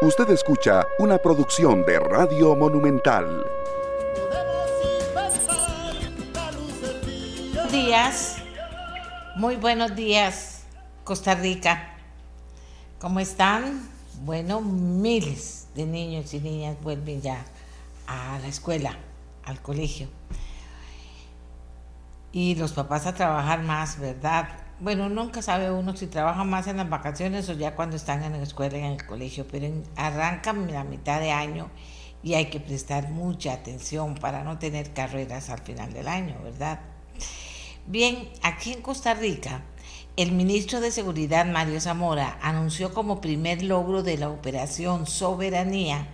Usted escucha una producción de Radio Monumental. Buenos días, muy buenos días, Costa Rica. ¿Cómo están? Bueno, miles de niños y niñas vuelven ya a la escuela, al colegio. Y los papás a trabajar más, ¿verdad? Bueno, nunca sabe uno si trabaja más en las vacaciones o ya cuando están en la escuela y en el colegio, pero arrancan la mitad de año y hay que prestar mucha atención para no tener carreras al final del año, ¿verdad? Bien, aquí en Costa Rica, el ministro de Seguridad, Mario Zamora, anunció como primer logro de la operación Soberanía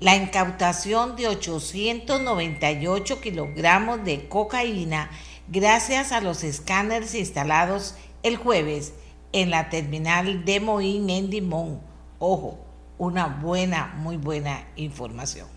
la incautación de 898 kilogramos de cocaína gracias a los escáneres instalados el jueves en la terminal de Moín en Dimón. Ojo, una buena, muy buena información.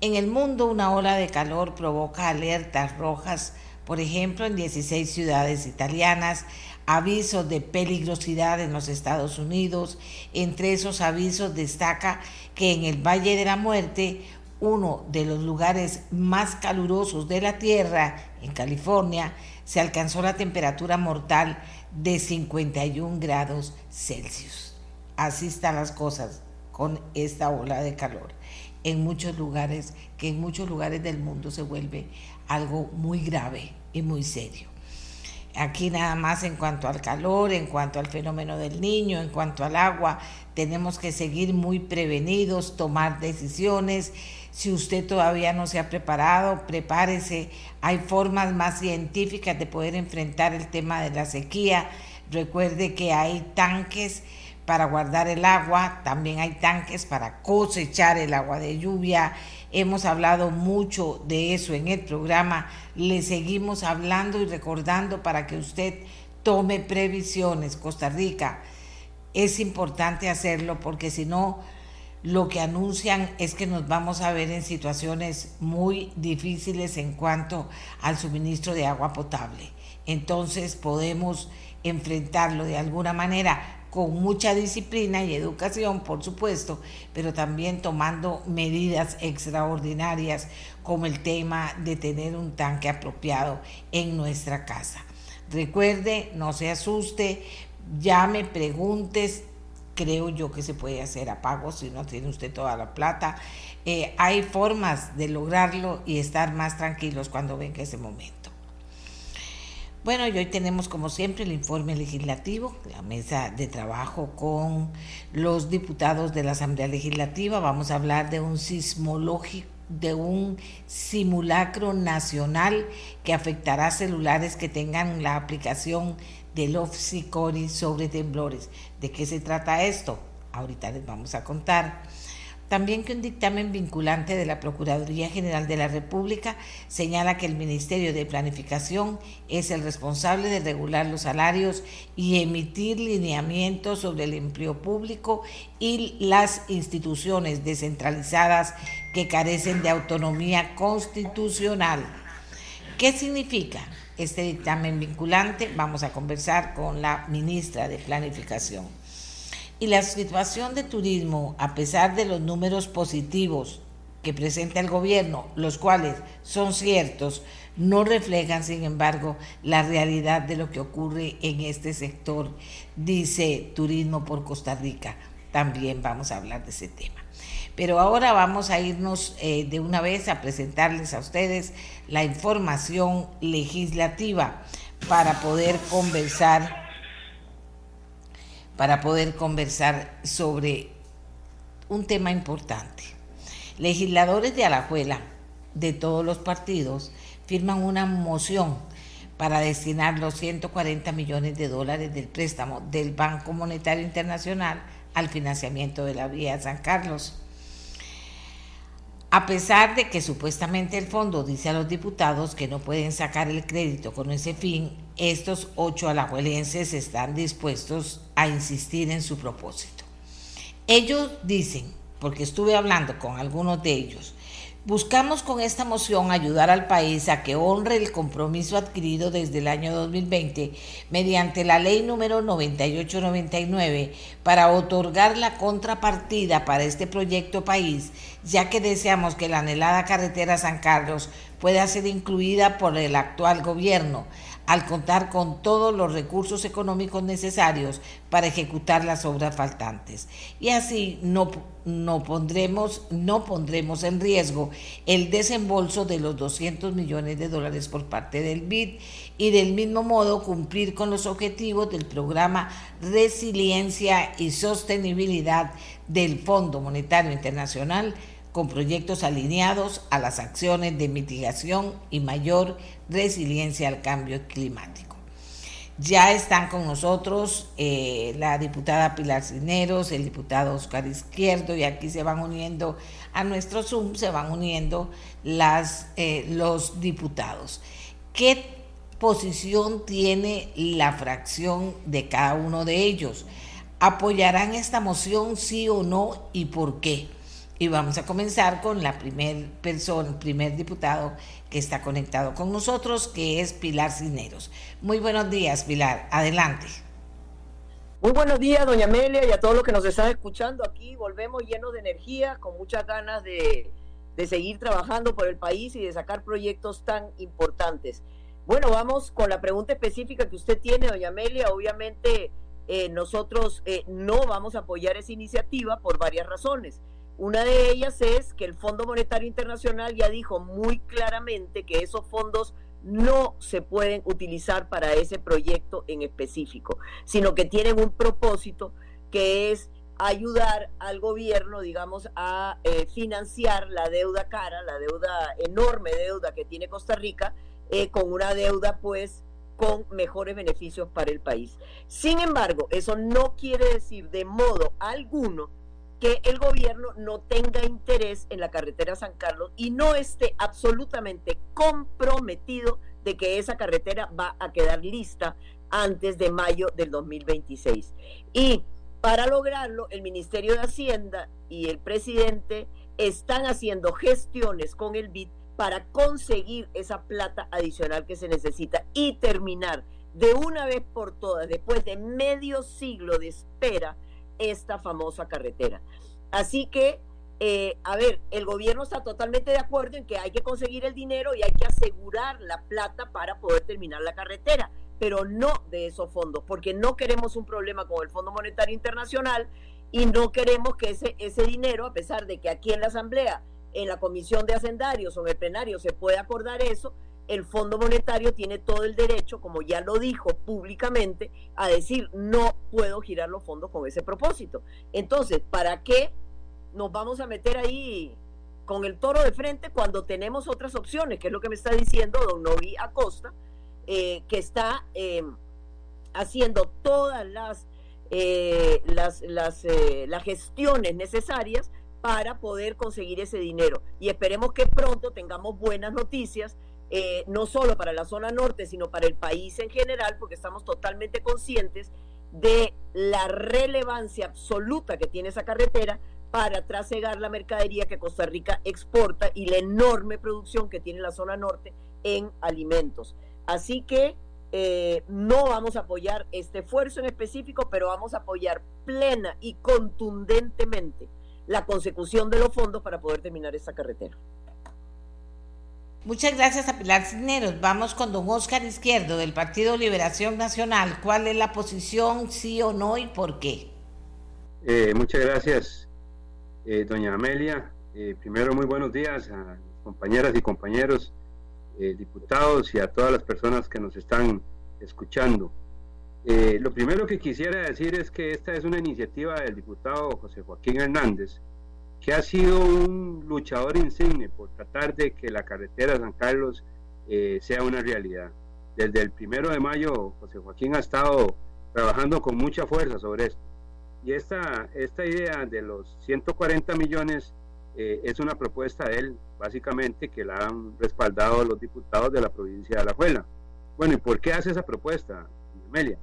En el mundo una ola de calor provoca alertas rojas, por ejemplo en 16 ciudades italianas, avisos de peligrosidad en los Estados Unidos. Entre esos avisos destaca que en el Valle de la Muerte uno de los lugares más calurosos de la Tierra, en California, se alcanzó la temperatura mortal de 51 grados Celsius. Así están las cosas con esta ola de calor. En muchos lugares, que en muchos lugares del mundo se vuelve algo muy grave y muy serio. Aquí nada más en cuanto al calor, en cuanto al fenómeno del niño, en cuanto al agua, tenemos que seguir muy prevenidos, tomar decisiones si usted todavía no se ha preparado, prepárese. Hay formas más científicas de poder enfrentar el tema de la sequía. Recuerde que hay tanques para guardar el agua, también hay tanques para cosechar el agua de lluvia. Hemos hablado mucho de eso en el programa. Le seguimos hablando y recordando para que usted tome previsiones. Costa Rica, es importante hacerlo porque si no lo que anuncian es que nos vamos a ver en situaciones muy difíciles en cuanto al suministro de agua potable. Entonces podemos enfrentarlo de alguna manera con mucha disciplina y educación, por supuesto, pero también tomando medidas extraordinarias como el tema de tener un tanque apropiado en nuestra casa. Recuerde, no se asuste, llame, preguntes, creo yo que se puede hacer a pago si no tiene usted toda la plata. Eh, hay formas de lograrlo y estar más tranquilos cuando venga ese momento. Bueno, y hoy tenemos como siempre el informe legislativo, la mesa de trabajo con los diputados de la Asamblea Legislativa. Vamos a hablar de un sismológico de un simulacro nacional que afectará celulares que tengan la aplicación del Cori sobre temblores. ¿De qué se trata esto? Ahorita les vamos a contar. También que un dictamen vinculante de la Procuraduría General de la República señala que el Ministerio de Planificación es el responsable de regular los salarios y emitir lineamientos sobre el empleo público y las instituciones descentralizadas que carecen de autonomía constitucional. ¿Qué significa? este dictamen vinculante. Vamos a conversar con la ministra de Planificación. Y la situación de turismo, a pesar de los números positivos que presenta el gobierno, los cuales son ciertos, no reflejan, sin embargo, la realidad de lo que ocurre en este sector, dice Turismo por Costa Rica. También vamos a hablar de ese tema. Pero ahora vamos a irnos eh, de una vez a presentarles a ustedes la información legislativa para poder conversar para poder conversar sobre un tema importante. Legisladores de Alajuela de todos los partidos firman una moción para destinar los 140 millones de dólares del préstamo del Banco Monetario Internacional al financiamiento de la vía San Carlos. A pesar de que supuestamente el fondo dice a los diputados que no pueden sacar el crédito con ese fin, estos ocho alajuelenses están dispuestos a insistir en su propósito. Ellos dicen, porque estuve hablando con algunos de ellos, Buscamos con esta moción ayudar al país a que honre el compromiso adquirido desde el año 2020 mediante la ley número 9899 para otorgar la contrapartida para este proyecto país, ya que deseamos que la anhelada carretera San Carlos pueda ser incluida por el actual gobierno al contar con todos los recursos económicos necesarios para ejecutar las obras faltantes. Y así no, no, pondremos, no pondremos en riesgo el desembolso de los 200 millones de dólares por parte del BID y del mismo modo cumplir con los objetivos del programa Resiliencia y Sostenibilidad del Fondo Monetario Internacional con proyectos alineados a las acciones de mitigación y mayor resiliencia al cambio climático. Ya están con nosotros eh, la diputada Pilar Cineros, el diputado Oscar Izquierdo, y aquí se van uniendo a nuestro Zoom, se van uniendo las, eh, los diputados. ¿Qué posición tiene la fracción de cada uno de ellos? ¿Apoyarán esta moción sí o no y por qué? Y vamos a comenzar con la primer persona, primer diputado que está conectado con nosotros, que es Pilar Cisneros. Muy buenos días, Pilar. Adelante. Muy buenos días, doña Amelia, y a todos los que nos están escuchando aquí. Volvemos llenos de energía, con muchas ganas de, seguir trabajando por el país y de sacar proyectos tan importantes. Bueno, vamos con la pregunta específica que usted tiene, doña Amelia. Obviamente, eh, nosotros eh, no vamos a apoyar esa iniciativa por varias razones. Una de ellas es que el Fondo Monetario Internacional ya dijo muy claramente que esos fondos no se pueden utilizar para ese proyecto en específico, sino que tienen un propósito que es ayudar al gobierno, digamos, a eh, financiar la deuda cara, la deuda, enorme deuda que tiene Costa Rica, eh, con una deuda pues con mejores beneficios para el país. Sin embargo, eso no quiere decir de modo alguno que el gobierno no tenga interés en la carretera San Carlos y no esté absolutamente comprometido de que esa carretera va a quedar lista antes de mayo del 2026. Y para lograrlo, el Ministerio de Hacienda y el presidente están haciendo gestiones con el BID para conseguir esa plata adicional que se necesita y terminar de una vez por todas, después de medio siglo de espera, esta famosa carretera. Así que, eh, a ver, el gobierno está totalmente de acuerdo en que hay que conseguir el dinero y hay que asegurar la plata para poder terminar la carretera, pero no de esos fondos, porque no queremos un problema con el Fondo Monetario Internacional y no queremos que ese, ese dinero, a pesar de que aquí en la Asamblea, en la Comisión de Hacendarios o en el plenario se puede acordar eso, el Fondo Monetario tiene todo el derecho, como ya lo dijo públicamente, a decir no puedo girar los fondos con ese propósito. Entonces, ¿para qué nos vamos a meter ahí con el toro de frente cuando tenemos otras opciones? Que es lo que me está diciendo don Novi Acosta, eh, que está eh, haciendo todas las, eh, las, las, las gestiones necesarias para poder conseguir ese dinero. Y esperemos que pronto tengamos buenas noticias eh, no solo para la zona norte, sino para el país en general, porque estamos totalmente conscientes de la relevancia absoluta que tiene esa carretera para trasegar la mercadería que Costa Rica exporta y la enorme producción que tiene la zona norte en alimentos. Así que eh, no vamos a apoyar este esfuerzo en específico, pero vamos a apoyar plena y contundentemente la consecución de los fondos para poder terminar esa carretera. Muchas gracias a Pilar Cisneros. Vamos con don Oscar Izquierdo del Partido Liberación Nacional. ¿Cuál es la posición, sí o no y por qué? Eh, muchas gracias, eh, doña Amelia. Eh, primero, muy buenos días a compañeras y compañeros diputados y a todas las personas que nos están escuchando. lo primero que quisiera decir es que esta es una iniciativa del diputado José Joaquín Hernández, que ha sido un luchador insigne por tratar de que la carretera San Carlos eh, sea una realidad. Desde el primero de mayo, José Joaquín ha estado trabajando con mucha fuerza sobre esto. Y esta, esta idea de los 140 millones eh, es una propuesta de él, básicamente, que la han respaldado los diputados de la provincia de Alajuela. Bueno, ¿y por qué hace esa propuesta, Amelia?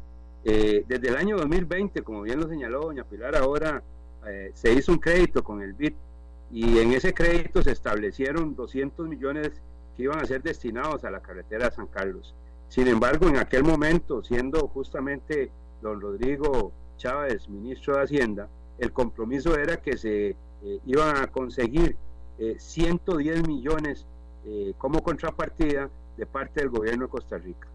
Eh, desde el año 2020, como bien lo señaló doña Pilar ahora, eh, se hizo un crédito con el BID y en ese crédito se establecieron 200 millones que iban a ser destinados a la carretera San Carlos. Sin embargo, en aquel momento, siendo justamente don Rodrigo Chávez, ministro de Hacienda, el compromiso era que se eh, iban a conseguir 110 eh, millones como contrapartida de parte del gobierno de Costa Rica.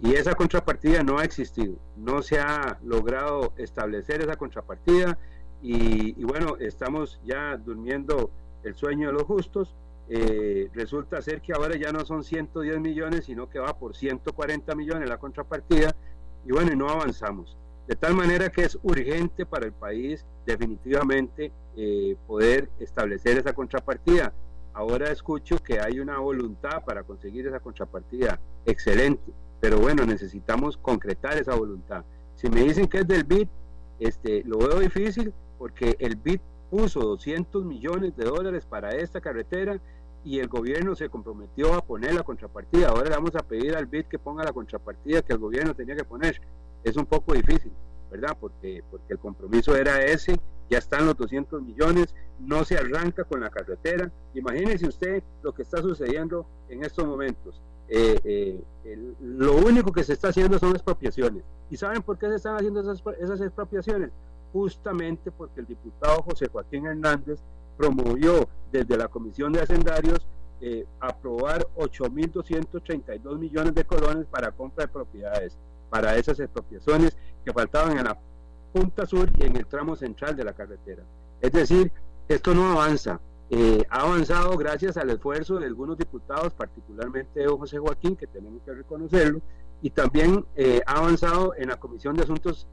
Y esa contrapartida no ha existido, no se ha logrado establecer esa contrapartida y, bueno, estamos ya durmiendo el sueño de los justos. resulta ser que ahora ya no son 110 millones, sino que va por 140 millones la contrapartida y bueno, y no avanzamos. De tal manera que es urgente para el país definitivamente eh, poder establecer esa contrapartida. Ahora escucho que hay una voluntad para conseguir esa contrapartida. Excelente. Pero bueno, necesitamos concretar esa voluntad. Si me dicen que es del BID, este, lo veo difícil porque el BID puso 200 millones de dólares para esta carretera y el gobierno se comprometió a poner la contrapartida. Ahora le vamos a pedir al BID que ponga la contrapartida que el gobierno tenía que poner es un poco difícil, ¿verdad? Porque, porque el compromiso era ese, ya están los 200 millones, no se arranca con la carretera. Imagínese usted lo que está sucediendo en estos momentos. Eh, eh, lo único que se está haciendo son expropiaciones. ¿Y saben por qué se están haciendo esas, esas expropiaciones? Justamente porque el diputado José Joaquín Hernández promovió desde la Comisión de Hacendarios eh, aprobar 8.232 millones de colones para compra de propiedades para esas expropiaciones que faltaban en la punta sur y en el tramo central de la carretera. Es decir, esto no avanza. Eh, ha avanzado gracias al esfuerzo de algunos diputados, particularmente de José Joaquín, que tenemos que reconocerlo, y también eh, ha avanzado en la Comisión de Asuntos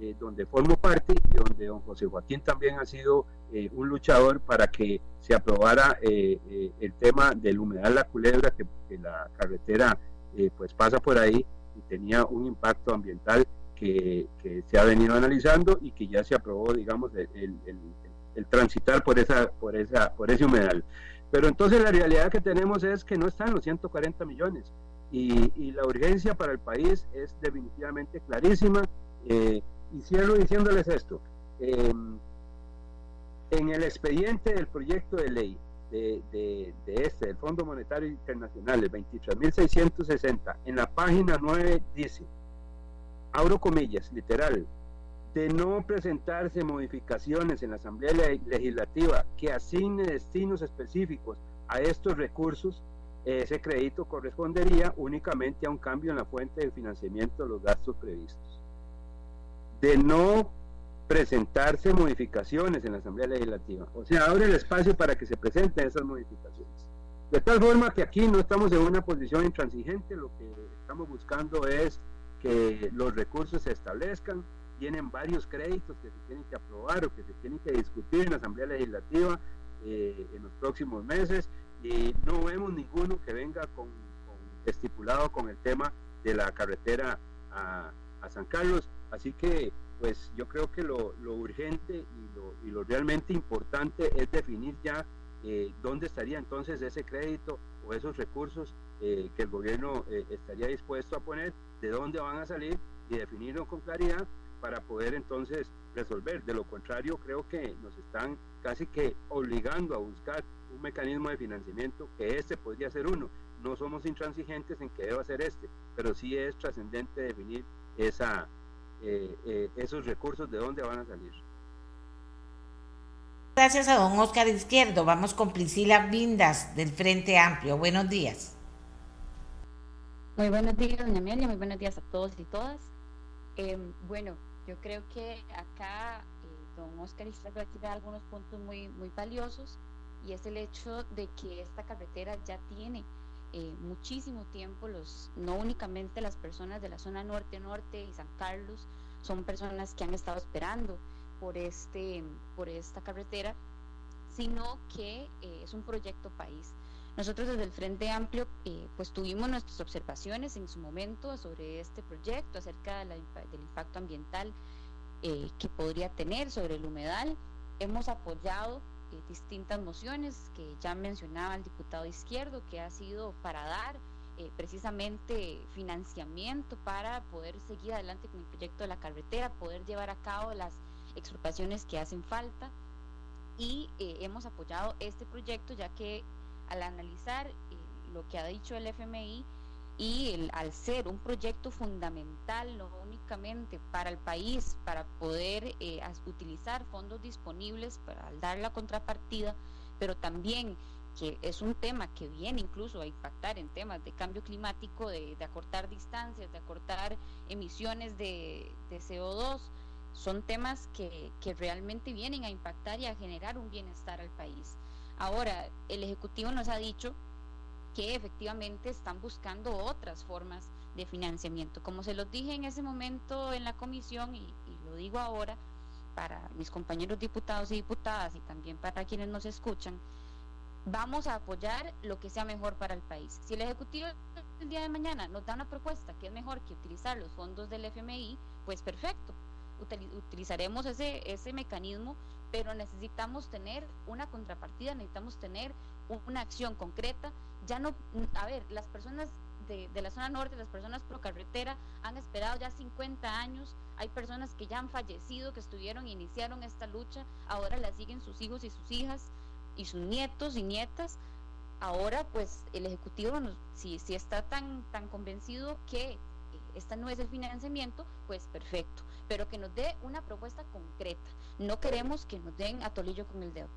eh, donde formo parte y donde don José Joaquín también ha sido un luchador para que se aprobara el tema del humedal La Culebra, que, que la carretera eh, pues pasa por ahí y tenía un impacto ambiental que, se ha venido analizando y que ya se aprobó, digamos, el, transitar por, esa, por, esa, por ese humedal. Pero entonces la realidad que tenemos es que no están los 140 millones y, la urgencia para el país es definitivamente clarísima. Eh, y cierro diciéndoles esto. Eh, en el expediente del proyecto de ley de, de, este, del Fondo Monetario Internacional, el 23.660, en la página 9 dice, abro comillas, literal, de no presentarse modificaciones en la Asamblea Legislativa que asigne destinos específicos a estos recursos, ese crédito correspondería únicamente a un cambio en la fuente de financiamiento de los gastos previstos. De no presentarse modificaciones en la Asamblea Legislativa. O sea, abre el espacio para que se presenten esas modificaciones. De tal forma que aquí no estamos en una posición intransigente, lo que estamos buscando es que los recursos se establezcan, tienen varios créditos que se tienen que aprobar o que se tienen que discutir en la Asamblea Legislativa eh, en los próximos meses y no vemos ninguno que venga con, estipulado con el tema de la carretera a, San Carlos. Así que pues yo creo que lo, urgente y lo, realmente importante es definir ya eh, dónde estaría entonces ese crédito o esos recursos eh, que el gobierno eh, estaría dispuesto a poner, de dónde van a salir y definirlo con claridad para poder entonces resolver. De lo contrario, creo que nos están casi que obligando a buscar un mecanismo de financiamiento que este podría ser uno. No somos intransigentes en que deba ser este, pero sí es trascendente definir esa, eh, eh, esos recursos de dónde van a salir. Gracias a don Oscar Izquierdo. Vamos con Priscila Vindas del Frente Amplio. Buenos días. Muy buenos días, doña Amelia. Muy buenos días a todos y todas. Em, bueno, yo creo que acá eh, don Oscar Izquierdo aquí da algunos puntos muy, muy valiosos y es el hecho de que esta carretera ya tiene eh, muchísimo tiempo, los, no únicamente las personas de la zona norte-norte y San Carlos, son personas que han estado esperando por, este, por esta carretera, sino que eh, es un proyecto país. Nosotros desde el Frente Amplio eh, pues tuvimos nuestras observaciones en su momento sobre este proyecto, acerca del impacto ambiental que podría tener sobre el humedal. Hemos apoyado eh, distintas mociones que ya mencionaba el diputado izquierdo, que ha sido para dar eh, precisamente financiamiento para poder seguir adelante con el proyecto de la carretera, poder llevar a cabo las expropiaciones que hacen falta. y eh, hemos apoyado este proyecto ya que al analizar lo que ha dicho el FMI y el, al ser un proyecto fundamental no únicamente para el país, para poder utilizar fondos disponibles para dar la contrapartida, pero también que es un tema que viene incluso a impactar en temas de cambio climático, de, acortar distancias, de acortar emisiones de, CO2, son temas que, que, realmente vienen a impactar y a generar un bienestar al país. Ahora, el Ejecutivo nos ha dicho que efectivamente están buscando otras formas de financiamiento. Como se los dije en ese momento en la comisión y, y lo digo ahora para mis compañeros diputados y diputadas y también para quienes nos escuchan, vamos a apoyar lo que sea mejor para el país. Si el Ejecutivo el día de mañana nos da una propuesta que es mejor que utilizar los fondos del FMI, pues perfecto, utilizaremos ese, ese mecanismo, pero necesitamos tener una contrapartida, necesitamos tener una acción concreta. Ya no, a ver, las personas de, de, la zona norte, las personas pro carretera, han esperado ya 50 años. Hay personas que ya han fallecido, que estuvieron, iniciaron esta lucha, ahora la siguen sus hijos y sus hijas y sus nietos y nietas, ahora pues el Ejecutivo, si, si está tan, tan convencido que eh, esta no es el financiamiento, pues perfecto, pero que nos dé una propuesta concreta. No queremos que nos den a tolillo con el dedo.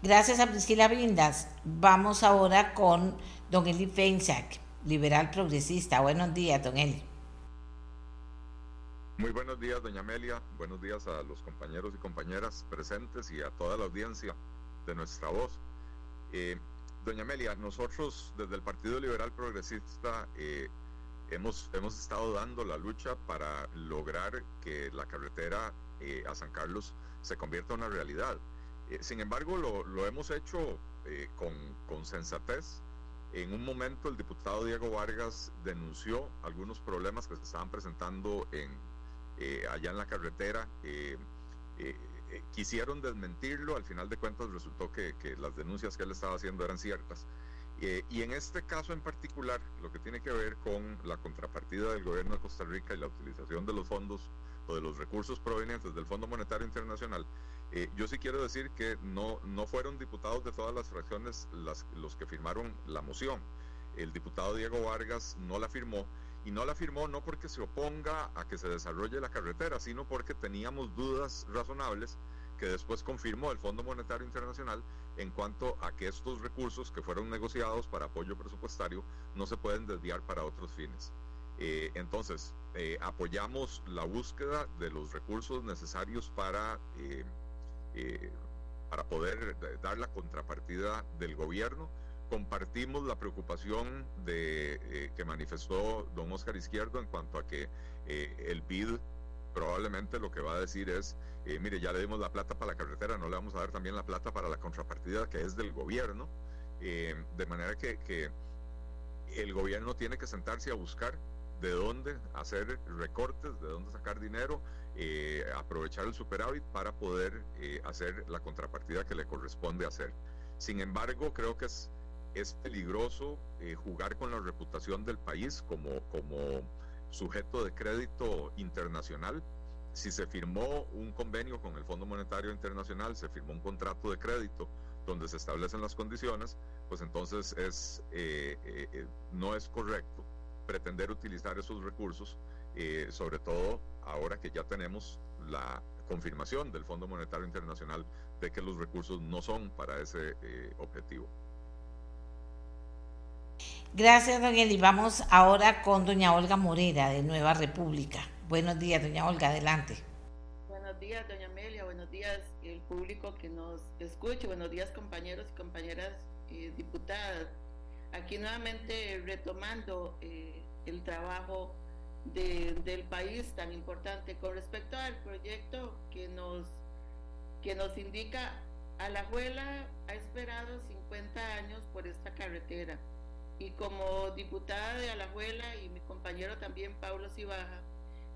Gracias a Priscila Brindas. Vamos ahora con don Eli Feinsack, liberal progresista. Buenos días, don Eli. Muy buenos días, doña Amelia. Buenos días a los compañeros y compañeras presentes y a toda la audiencia de nuestra voz. Eh, doña Amelia, nosotros desde el Partido Liberal Progresista eh, hemos, hemos estado dando la lucha para lograr que la carretera eh, a San Carlos se convierta en una realidad. Sin embargo, lo, lo hemos hecho con, con sensatez, en un momento el diputado Diego Vargas denunció algunos problemas que se estaban presentando en, eh, allá en la carretera. Eh, eh, quisieron desmentirlo, al final de cuentas resultó que, las denuncias que él estaba haciendo eran ciertas. y en este caso en particular, lo que tiene que ver con la contrapartida del gobierno de Costa Rica y la utilización de los fondos o de los recursos provenientes del Fondo Monetario Internacional, yo sí quiero decir que no, no fueron diputados de todas las fracciones los que firmaron la moción. El diputado Diego Vargas no la firmó y no la firmó no porque se oponga a que se desarrolle la carretera, sino porque teníamos dudas razonables que después confirmó el Fondo Monetario Internacional en cuanto a que estos recursos que fueron negociados para apoyo presupuestario no se pueden desviar para otros fines. Eh, entonces, eh, apoyamos la búsqueda de los recursos necesarios para, eh, para poder dar la contrapartida del gobierno. Compartimos la preocupación de, eh, que manifestó don Oscar Izquierdo en cuanto a que eh, el BID probablemente lo que va a decir es, eh, mire, ya le dimos la plata para la carretera, no le vamos a dar también la plata para la contrapartida que es del gobierno, de manera que, que, el gobierno tiene que sentarse a buscar de dónde hacer recortes, de dónde sacar dinero, aprovechar el superávit para poder hacer la contrapartida que le corresponde hacer. Sin embargo, creo que es es peligroso eh, jugar con la reputación del país como, como sujeto de crédito internacional. Si se firmó un convenio con el Fondo Monetario Internacional, se firmó un contrato de crédito donde se establecen las condiciones, pues entonces es, eh, eh, no es correcto pretender utilizar esos recursos, sobre todo ahora que ya tenemos la confirmación del Fondo Monetario Internacional de que los recursos no son para ese objetivo. Gracias, don Eli. Vamos ahora con doña Olga Morera, de Nueva República. Buenos días, doña Olga, adelante. Buenos días, doña Amelia. Buenos días, el público que nos escucha. Buenos días, compañeros y compañeras eh, diputadas. Aquí nuevamente retomando eh, el trabajo del país tan importante. Con respecto al proyecto que nos, que nos indica Alajuela ha esperado 50 años por esta carretera. Y como diputada de Alajuela y mi compañero también Pablo Cibaja,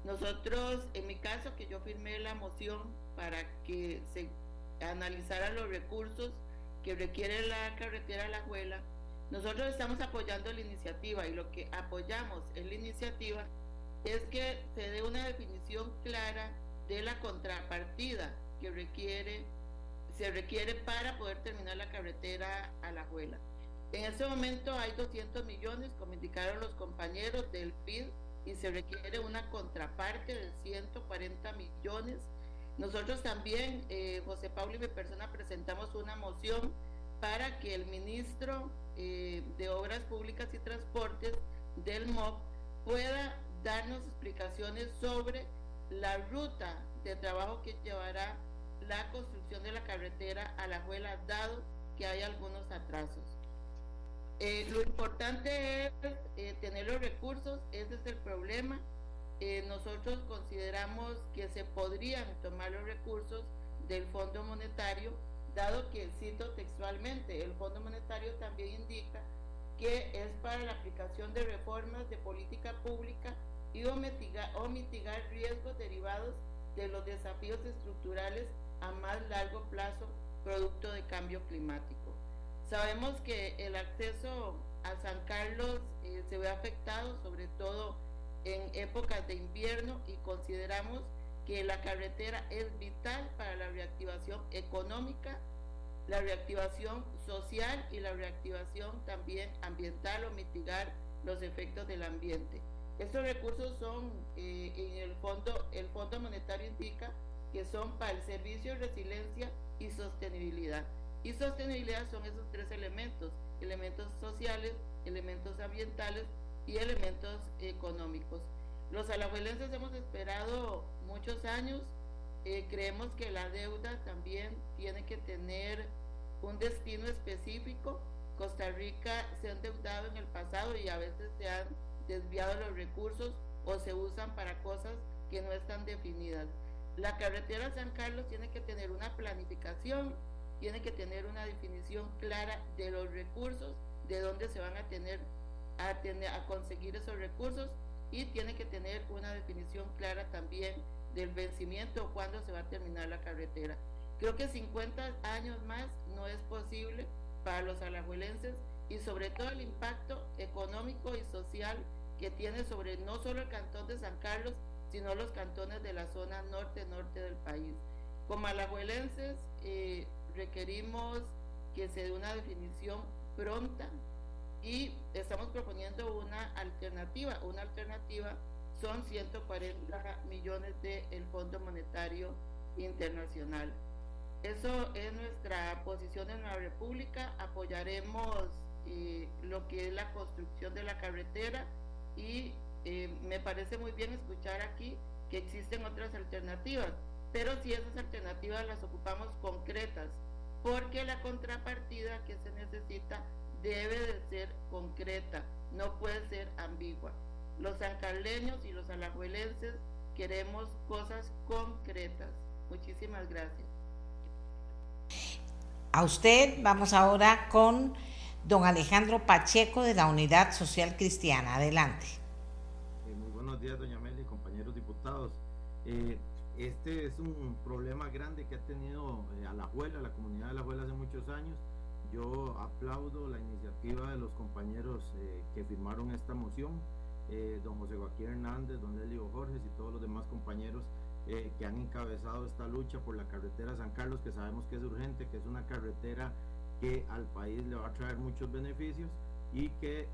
nosotros, en mi caso, que yo firmé la moción para que se analizaran los recursos que requiere la carretera Alajuela, nosotros estamos apoyando la iniciativa y lo que apoyamos en la iniciativa es que se dé una definición clara de la contrapartida que se requiere para poder terminar la carretera a la Juela. En este momento hay 200 millones, como indicaron los compañeros del PID, y se requiere una contraparte de 140 millones. Nosotros también, eh, José Pablo y mi persona, presentamos una moción para que el ministro eh, de Obras Públicas y Transportes del MOP pueda darnos explicaciones sobre la ruta de trabajo que llevará la construcción de la carretera a la Juela, dado que hay algunos atrasos. Eh, lo importante es eh, tener los recursos, ese es el problema. Eh, nosotros consideramos que se podrían tomar los recursos del Fondo Monetario, dado que, cito textualmente, el Fondo Monetario también indica que es para la aplicación de reformas de política pública y o mitigar, riesgos derivados de los desafíos estructurales a más largo plazo producto de cambio climático. Sabemos que el acceso a San Carlos eh, se ve afectado, sobre todo en épocas de invierno, y consideramos que la carretera es vital para la reactivación económica, la reactivación social y la reactivación también ambiental o mitigar los efectos del ambiente. Estos recursos son, eh, en el fondo, el Fondo Monetario indica que son para el servicio, resiliencia y sostenibilidad. Y sostenibilidad son esos tres elementos, elementos sociales, elementos ambientales y elementos económicos. Los alajuelenses hemos esperado muchos años, eh, creemos que la deuda también tiene que tener un destino específico. Costa Rica se ha endeudado en el pasado y a veces se han desviado los recursos o se usan para cosas que no están definidas. La carretera San Carlos tiene que tener una planificación tiene que tener una definición clara de los recursos, de dónde se van a tener a, tener, a conseguir esos recursos y tiene que tener una definición clara también del vencimiento o cuándo se va a terminar la carretera. Creo que 50 años más no es posible para los alajuelenses y sobre todo el impacto económico y social que tiene sobre no solo el cantón de San Carlos, sino los cantones de la zona norte-norte del país. Como alajuelenses, eh, requerimos que se dé una definición pronta y estamos proponiendo una alternativa. Una alternativa son 140 millones del Fondo Monetario Internacional. Eso es nuestra posición en la República. Apoyaremos eh, lo que es la construcción de la carretera y eh, me parece muy bien escuchar aquí que existen otras alternativas pero si esas alternativas las ocupamos concretas, porque la contrapartida que se necesita debe de ser concreta, no puede ser ambigua. Los sancarleños y los alajuelenses queremos cosas concretas. Muchísimas gracias. A usted vamos ahora con don Alejandro Pacheco de la Unidad Social Cristiana. Adelante. Eh, muy buenos días, doña Meli, compañeros diputados. Eh, este es un problema grande que ha tenido eh, a la abuela, la comunidad de la abuela hace muchos años. Yo aplaudo la iniciativa de los compañeros que firmaron esta moción, don José Joaquín Hernández, don Elio Jorges y todos los demás compañeros que han encabezado esta lucha por la carretera San Carlos, que sabemos que es urgente, que es una carretera que al país le va a traer muchos beneficios y que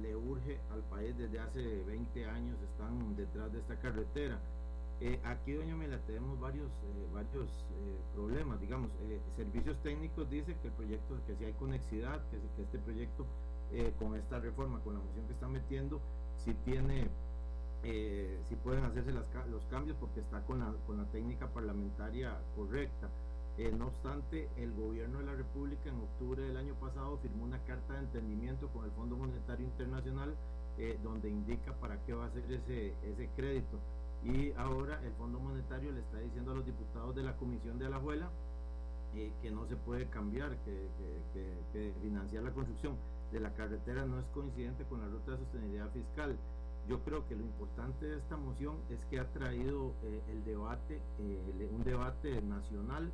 le urge al país desde hace 20 años, están detrás de esta carretera. Eh, aquí, doña Mela, tenemos varios, eh, varios eh, problemas, digamos, servicios técnicos dice que el proyecto, que si hay conexidad, que, este proyecto con esta reforma, con la moción que está metiendo, si tiene, si pueden hacerse los cambios porque está con la, con la técnica parlamentaria correcta. No obstante, el gobierno de la República en octubre del año pasado firmó una carta de entendimiento con el Fondo Monetario Internacional donde indica para qué va a ser ese, ese crédito y ahora el Fondo Monetario le está diciendo a los diputados de la Comisión de la Abuela eh, que no se puede cambiar, que, que, financiar la construcción de la carretera no es coincidente con la ruta de sostenibilidad fiscal. Yo creo que lo importante de esta moción es que ha traído eh, el debate, eh, un debate nacional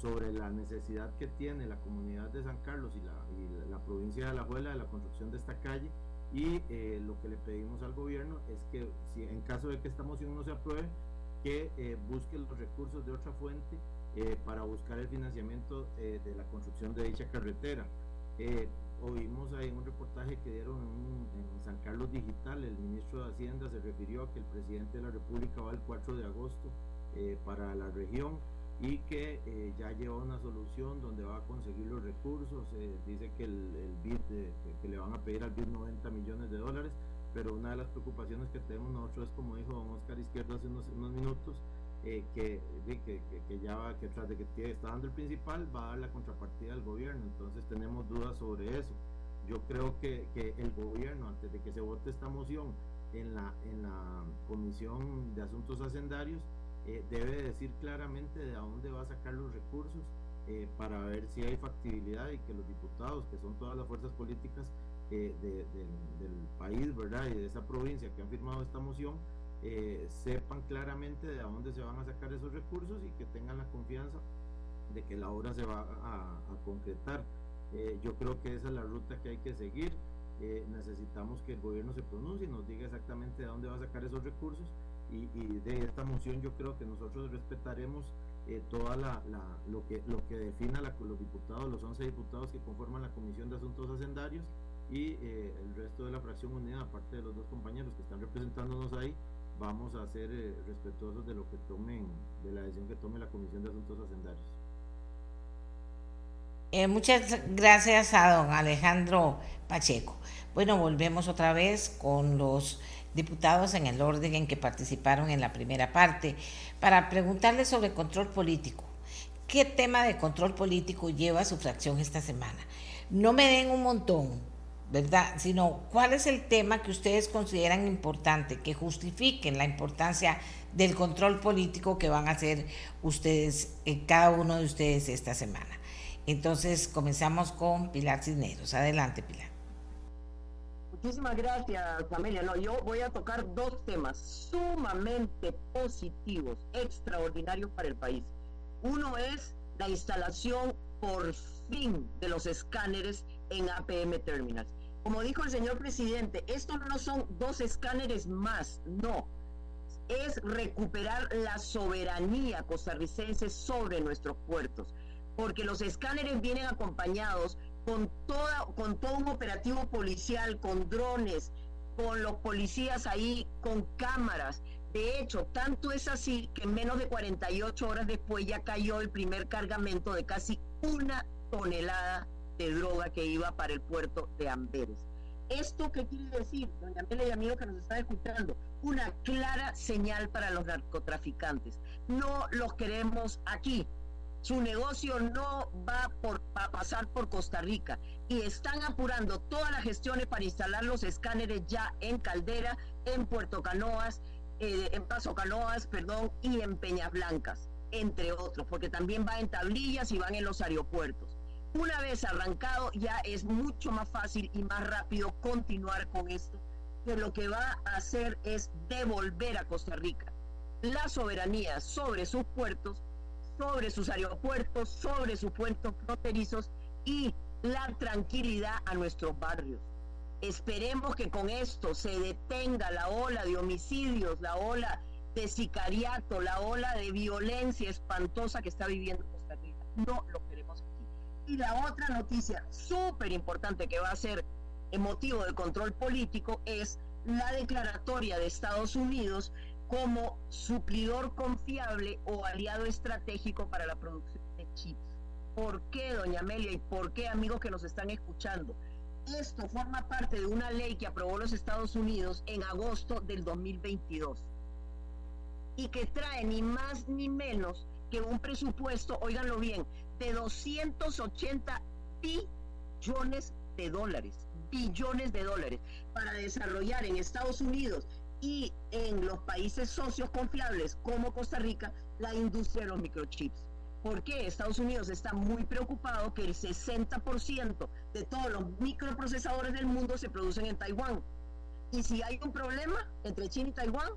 sobre la necesidad que tiene la comunidad de San Carlos y la, la provincia de La Abuela de la construcción de esta calle y eh, lo que le pedimos al gobierno es que si en caso de que esta moción no se apruebe, que eh, busque los recursos de otra fuente eh, para buscar el financiamiento eh, de la construcción de dicha carretera. Eh, oímos ahí un reportaje que dieron en, San Carlos Digital, el ministro de Hacienda se refirió a que el presidente de la República va el 4 de agosto para la región y que ya lleva una solución donde va a conseguir los recursos. dice que el, el BID, que le van a pedir al BID 90 millones de dólares, pero una de las preocupaciones que tenemos nosotros es, como dijo don Oscar Izquierdo hace unos, unos minutos, eh, que, que, que, ya va, que tras de que está dando el principal, va a dar la contrapartida al gobierno. Entonces tenemos dudas sobre eso. Yo creo que, que el gobierno, antes de que se vote esta moción en la, en la Comisión de Asuntos Hacendarios, eh, debe decir claramente de dónde va a sacar los recursos eh, para ver si hay factibilidad y que los diputados, que son todas las fuerzas políticas de, del país, ¿verdad? Y de esa provincia que han firmado esta moción, eh, sepan claramente de dónde se van a sacar esos recursos y que tengan la confianza de que la obra se va a, concretar. Eh, yo creo que esa es la ruta que hay que seguir. Eh, necesitamos que el gobierno se pronuncie y nos diga exactamente de dónde va a sacar esos recursos y, de esta moción yo creo que nosotros respetaremos toda la, lo que lo que defina los diputados, los 11 diputados que conforman la Comisión de Asuntos Hacendarios y el resto de la fracción unida, aparte de los dos compañeros que están representándonos ahí, vamos a ser eh, respetuosos de lo que tomen, de la decisión que tome la Comisión de Asuntos Hacendarios. Eh, muchas gracias a don Alejandro Pacheco. Bueno, volvemos otra vez con los diputados en el orden en que participaron en la primera parte para preguntarles sobre control político. ¿Qué tema de control político lleva su fracción esta semana? No me den un montón, ¿verdad? Sino cuál es el tema que ustedes consideran importante, que justifiquen la importancia del control político que van a hacer ustedes, eh, cada uno de ustedes esta semana. Entonces, comenzamos con Pilar Cisneros. Adelante, Pilar. Muchísimas gracias, Amelia. No, yo voy a tocar dos temas sumamente positivos, extraordinarios para el país. Uno es la instalación por fin de los escáneres en APM Terminals. Como dijo el señor presidente, estos no son dos escáneres más, no. Es recuperar la soberanía costarricense sobre nuestros puertos, porque los escáneres vienen acompañados con, toda, con todo un operativo policial, con drones, con los policías ahí, con cámaras. De hecho, tanto es así que menos de 48 horas después ya cayó el primer cargamento de casi una tonelada de droga que iba para el puerto de Amberes. ¿Esto qué quiere decir, doña Amelia y amigos que nos están escuchando? Una clara señal para los narcotraficantes. No los queremos aquí. Su negocio no va, por, a pasar por Costa Rica y están apurando todas las gestiones para instalar los escáneres ya en Caldera, en Puerto Canoas, eh, en Paso Canoas, perdón, y en Peñas Blancas, entre otros, porque también va en tablillas y van en los aeropuertos. Una vez arrancado ya es mucho más fácil y más rápido continuar con esto, que lo que va a hacer es devolver a Costa Rica la soberanía sobre sus puertos, sobre sus aeropuertos, sobre sus puertos fronterizos y la tranquilidad a nuestros barrios. Esperemos que con esto se detenga la ola de homicidios, la ola de sicariato, la ola de violencia espantosa que está viviendo Costa Rica. No lo queremos y la otra noticia súper importante que va a ser motivo de control político es la declaratoria de Estados Unidos como suplidor confiable o aliado estratégico para la producción de chips. ¿Por qué, doña Amelia? ¿Y por qué, amigos que nos están escuchando? Esto forma parte de una ley que aprobó los Estados Unidos en agosto del 2022 y que trae ni más ni menos que un presupuesto, óiganlo bien, de 280 billones de dólares, billones de dólares, para desarrollar en Estados Unidos y en los países socios confiables como Costa Rica la industria de los microchips. ¿Por qué? Estados Unidos está muy preocupado que el 60% de todos los microprocesadores del mundo se producen en Taiwán. Y si hay un problema entre China y Taiwán,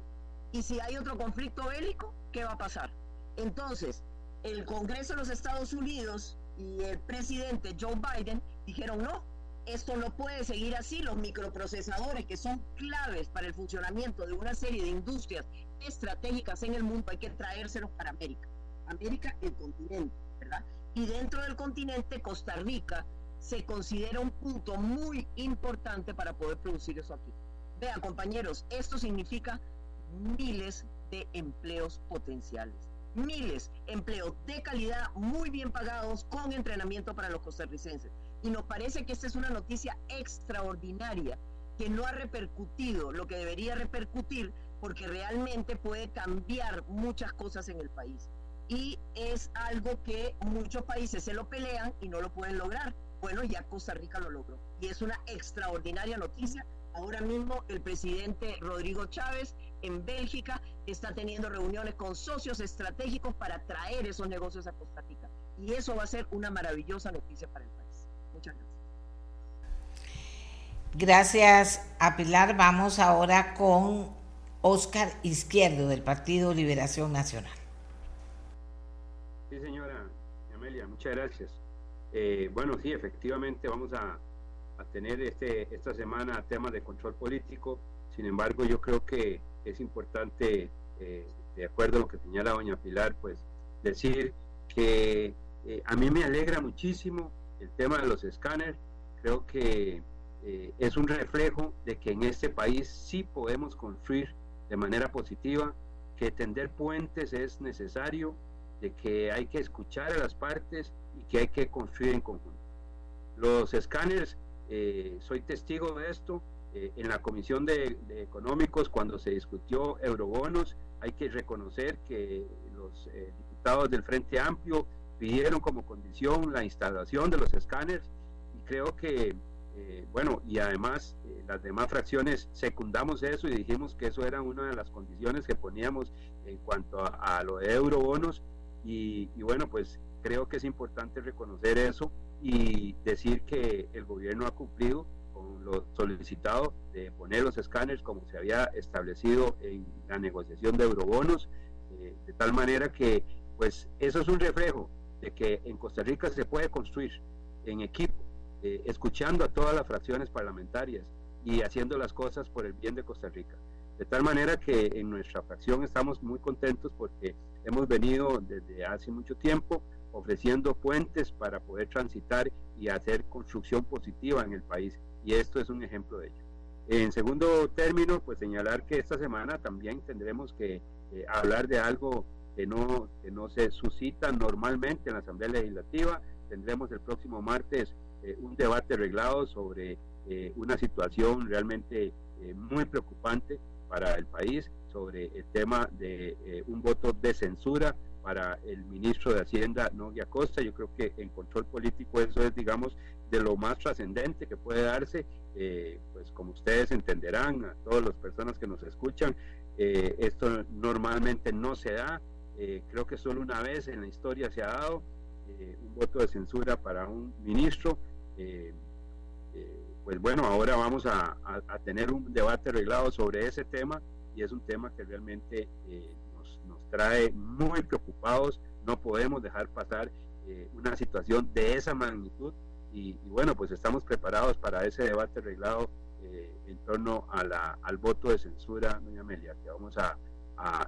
y si hay otro conflicto bélico, ¿qué va a pasar? Entonces, el Congreso de los Estados Unidos y el presidente Joe Biden dijeron no, esto no puede seguir así, los microprocesadores que son claves para el funcionamiento de una serie de industrias estratégicas en el mundo hay que traérselos para América. América, el continente, ¿verdad? Y dentro del continente, Costa Rica se considera un punto muy importante para poder producir eso aquí. Vean, compañeros, esto significa miles de empleos potenciales. Miles empleos de calidad, muy bien pagados, con entrenamiento para los costarricenses. Y nos parece que esta es una noticia extraordinaria que no ha repercutido lo que debería repercutir porque realmente puede cambiar muchas cosas en el país. Y es algo que muchos países se lo pelean y no lo pueden lograr. Bueno, ya Costa Rica lo logró. Y es una extraordinaria noticia. Ahora mismo el presidente Rodrigo Chávez en Bélgica está teniendo reuniones con socios estratégicos para traer esos negocios a Costa Rica. Y eso va a ser una maravillosa noticia para el país. Muchas gracias. Gracias a Pilar. Vamos ahora con Oscar Izquierdo del Partido Liberación Nacional. Sí, señora Amelia, muchas gracias. Eh, bueno, sí, efectivamente vamos a, tener este, esta semana temas de control político. Sin embargo, yo creo que es importante, eh, de acuerdo a lo que señala doña Pilar, pues decir que eh, a mí me alegra muchísimo el tema de los escáneres. Creo que es un reflejo de que en este país sí podemos construir de manera positiva, que tender puentes es necesario, de que hay que escuchar a las partes y que hay que construir en conjunto. Los escáneres, eh, soy testigo de esto, eh, en la Comisión de, Económicos, cuando se discutió eurobonos, hay que reconocer que los eh, diputados del Frente Amplio pidieron como condición la instalación de los escáneres y creo que eh, bueno, y además eh, las demás fracciones secundamos eso y dijimos que eso era una de las condiciones que poníamos en cuanto a, lo de eurobonos y, bueno, pues creo que es importante reconocer eso y decir que el gobierno ha cumplido con lo solicitado de poner los escáneres como se había establecido en la negociación de eurobonos, eh, de tal manera que pues eso es un reflejo de que en Costa Rica se puede construir en equipo eh, escuchando a todas las fracciones parlamentarias y haciendo las cosas por el bien de Costa Rica. De tal manera que en nuestra fracción estamos muy contentos porque hemos venido desde hace mucho tiempo ofreciendo puentes para poder transitar y hacer construcción positiva en el país y esto es un ejemplo de ello. En segundo término, pues señalar que esta semana también tendremos que eh, hablar de algo que no, que no se suscita normalmente en la Asamblea Legislativa. Tendremos el próximo martes eh, un debate arreglado sobre eh, una situación realmente eh, muy preocupante para el país, sobre el tema de un voto de censura para el ministro de Hacienda, Nogui Acosta. Yo creo que en control político eso es, digamos, de lo más trascendente que puede darse. pues como ustedes entenderán, a todas las personas que nos escuchan, esto normalmente no se da. Creo que solo una vez en la historia se ha dado eh, un voto de censura para un ministro. Eh, eh, pues bueno, ahora vamos a, tener un debate arreglado sobre ese tema y es un tema que realmente nos, trae muy preocupados. No podemos dejar pasar una situación de esa magnitud y, bueno, pues estamos preparados para ese debate arreglado en torno a la, al voto de censura, doña Amelia, que vamos a,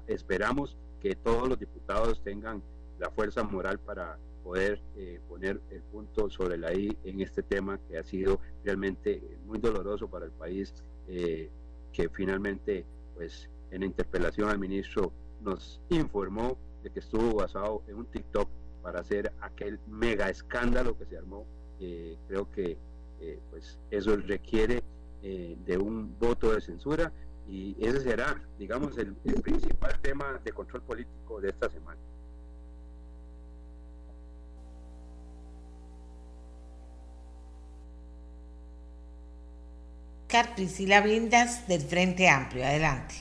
esperamos que todos los diputados tengan la fuerza moral para poder eh, poner el punto sobre la I en este tema que ha sido realmente muy doloroso para el país, eh, que finalmente, pues en la interpelación al ministro nos informó de que estuvo basado en un TikTok para hacer aquel mega escándalo que se armó. creo que pues eso requiere de un voto de censura y ese será, digamos, el principal tema de control político de esta semana. Priscila Vindas del Frente Amplio. Adelante.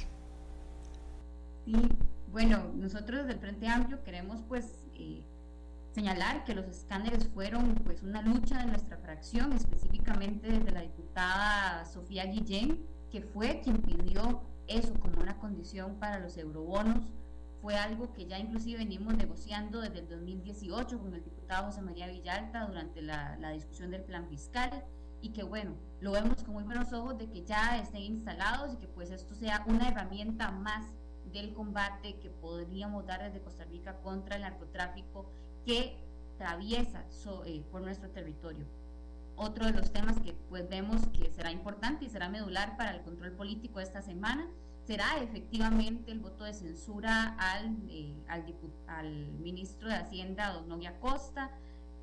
Sí, bueno, nosotros del Frente Amplio queremos pues eh, señalar que los escáneres fueron pues una lucha de nuestra fracción, específicamente desde la diputada Sofía Guillén, que fue quien pidió eso como una condición para los eurobonos. Fue algo que ya inclusive venimos negociando desde el 2018 con el diputado José María Villalta durante la, la discusión del plan fiscal y que bueno, lo vemos con muy buenos ojos de que ya estén instalados y que pues esto sea una herramienta más del combate que podríamos dar desde Costa Rica contra el narcotráfico que atraviesa eh, por nuestro territorio. Otro de los temas que pues vemos que será importante y será medular para el control político esta semana será efectivamente el voto de censura al, eh, al, ministro de Hacienda, don Novia Costa.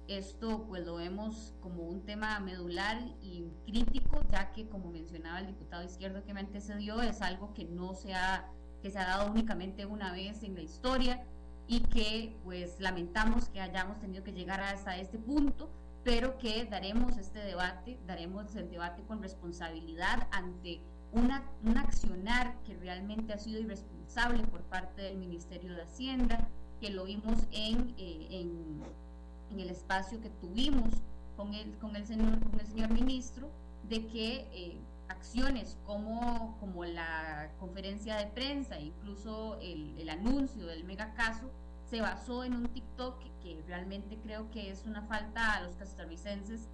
Esto pues lo vemos como un tema medular y crítico, ya que como mencionaba el diputado izquierdo que me antecedió, es algo que no se ha, que se ha dado únicamente una vez en la historia y que pues lamentamos que hayamos tenido que llegar hasta este punto, pero que daremos este debate, daremos el debate con responsabilidad ante una, un accionar que realmente ha sido irresponsable por parte del Ministerio de Hacienda, que lo vimos en, eh, en, en, el espacio que tuvimos con el, con el, señor, con el señor ministro, de que eh, acciones como, como la conferencia de prensa, incluso el, el anuncio del megacaso, se basó en un TikTok que realmente creo que es una falta a los costarricenses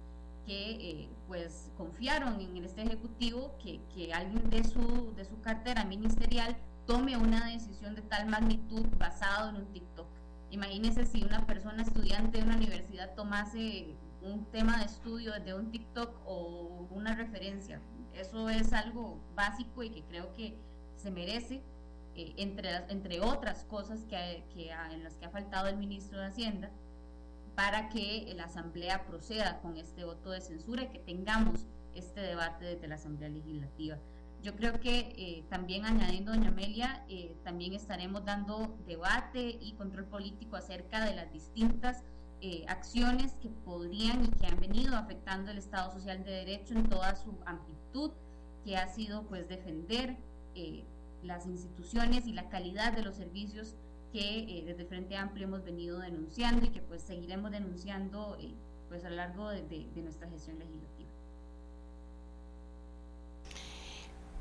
que eh, pues confiaron en este ejecutivo que, que, alguien de su, de su cartera ministerial tome una decisión de tal magnitud basado en un TikTok. Imagínense si una persona estudiante de una universidad tomase un tema de estudio de un TikTok o una referencia. Eso es algo básico y que creo que se merece, eh, entre, entre otras cosas que, que en las que ha faltado el ministro de Hacienda, para que la Asamblea proceda con este voto de censura y que tengamos este debate desde la Asamblea Legislativa. Yo creo que eh, también añadiendo, doña Amelia, eh, también estaremos dando debate y control político acerca de las distintas eh, acciones que podrían y que han venido afectando el Estado Social de Derecho en toda su amplitud, que ha sido pues defender las instituciones y la calidad de los servicios que eh, desde Frente Amplio hemos venido denunciando y que pues seguiremos denunciando eh, pues a lo largo de, de, nuestra gestión legislativa.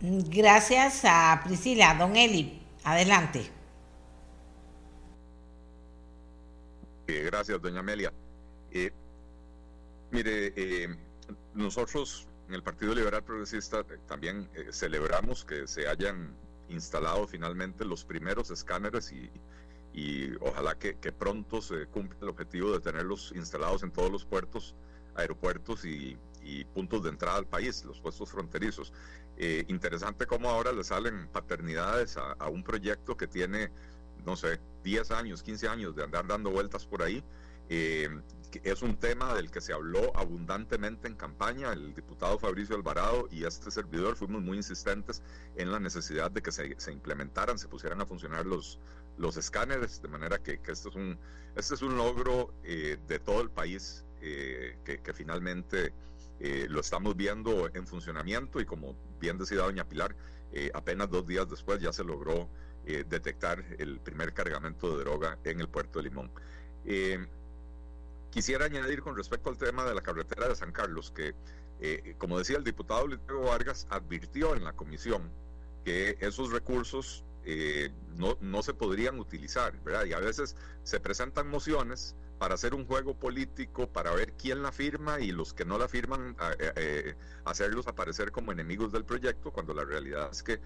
Gracias a Priscila. Don Eli, adelante. gracias, doña Amelia. Eh, mire, nosotros en el Partido Liberal Progresista también celebramos que se hayan instalado finalmente los primeros escáneres y, y ojalá que, pronto se cumpla el objetivo de tenerlos instalados en todos los puertos, aeropuertos y, puntos de entrada al país, los puestos fronterizos. Eh, interesante cómo ahora le salen paternidades a, un proyecto que tiene, no sé, 10 años, 15 años de andar dando vueltas por ahí. Eh, es un tema del que se habló abundantemente en campaña. El diputado Fabricio Alvarado y este servidor fuimos muy insistentes en la necesidad de que se, implementaran, se pusieran a funcionar los, los escáneres, de manera que, que este, es un, este es un logro eh, de todo el país eh, que, finalmente eh, lo estamos viendo en funcionamiento y como bien decía doña Pilar, apenas dos días después ya se logró detectar el primer cargamento de droga en el puerto de Limón. Quisiera añadir con respecto al tema de la carretera de San Carlos que, como decía el diputado Luis Vargas, advirtió en la comisión que esos recursos eh, no, no se podrían utilizar, ¿verdad? Y a veces se presentan mociones para hacer un juego político, para ver quién la firma y los que no la firman, eh, eh, hacerlos aparecer como enemigos del proyecto, cuando la realidad es que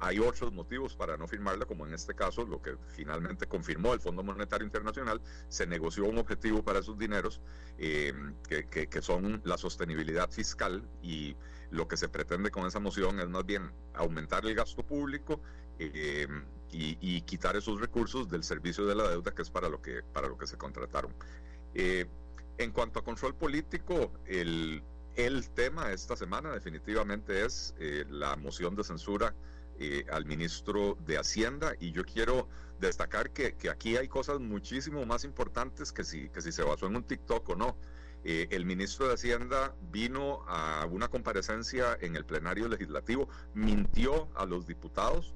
hay otros motivos para no firmarla, como en este caso lo que finalmente confirmó el Fondo Monetario Internacional, se negoció un objetivo para esos dineros que, que, son la sostenibilidad fiscal y lo que se pretende con esa moción es más bien aumentar el gasto público eh, y, quitar esos recursos del servicio de la deuda que es para lo que, para lo que se contrataron. Eh, en cuanto a control político, el, el tema esta semana definitivamente es eh, la moción de censura al ministro de Hacienda y yo quiero destacar que, aquí hay cosas muchísimo más importantes que si, que si se basó en un TikTok o no. el ministro de Hacienda vino a una comparecencia en el plenario legislativo, mintió a los diputados,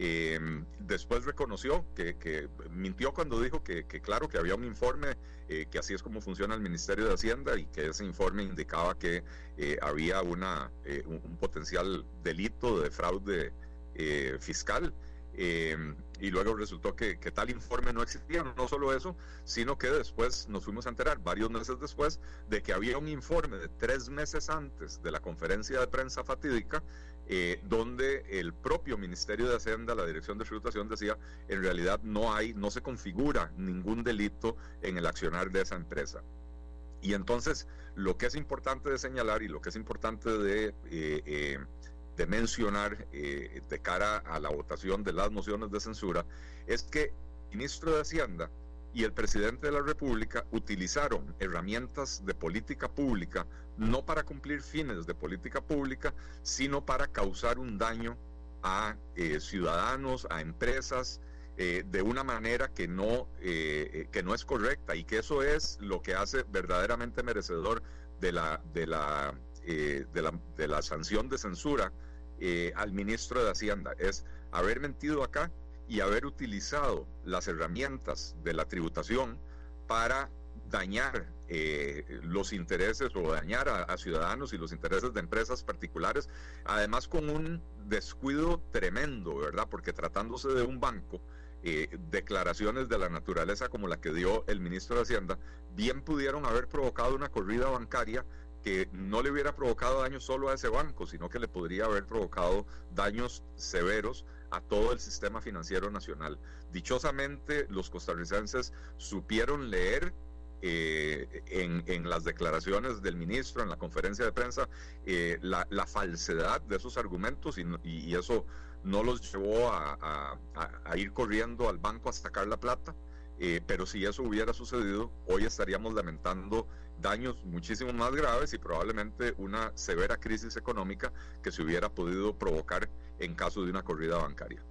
eh, después reconoció que, mintió cuando dijo que, claro, que había un informe, eh, que así es como funciona el Ministerio de Hacienda y que ese informe indicaba que eh, había una, un, potencial delito de fraude fiscal. Y luego resultó que, tal informe no existía, no solo eso, sino que después nos fuimos a enterar, varios meses después, de que había un informe de tres meses antes de la conferencia de prensa fatídica, eh, donde el propio Ministerio de Hacienda, la Dirección de Tributación, decía, en realidad no hay, no se configura ningún delito en el accionar de esa empresa. Y entonces, lo que es importante de señalar y lo que es importante de... Eh, eh, de mencionar de cara a la votación de las mociones de censura es que el ministro de Hacienda y el presidente de la República utilizaron herramientas de política pública no para cumplir fines de política pública, sino para causar un daño a eh, ciudadanos, a empresas, eh, de una manera que no, que no es correcta y que eso es lo que hace verdaderamente merecedor de la, de la, de la, de la sanción de censura eh, al ministro de Hacienda, es haber mentido acá y haber utilizado las herramientas de la tributación para dañar eh, los intereses o dañar a, ciudadanos y los intereses de empresas particulares, además con un descuido tremendo, ¿verdad? Porque tratándose de un banco, eh, declaraciones de la naturaleza como la que dio el ministro de Hacienda, bien pudieron haber provocado una corrida bancaria que no le hubiera provocado daño solo a ese banco, sino que le podría haber provocado daños severos a todo el sistema financiero nacional. Dichosamente, los costarricenses supieron leer eh, en, las declaraciones del ministro, en la conferencia de prensa, eh, la, falsedad de esos argumentos y, eso no los llevó a, ir corriendo al banco a sacar la plata. Eh, pero si eso hubiera sucedido, hoy estaríamos lamentando daños muchísimo más graves y probablemente una severa crisis económica que se hubiera podido provocar en caso de una corrida bancaria.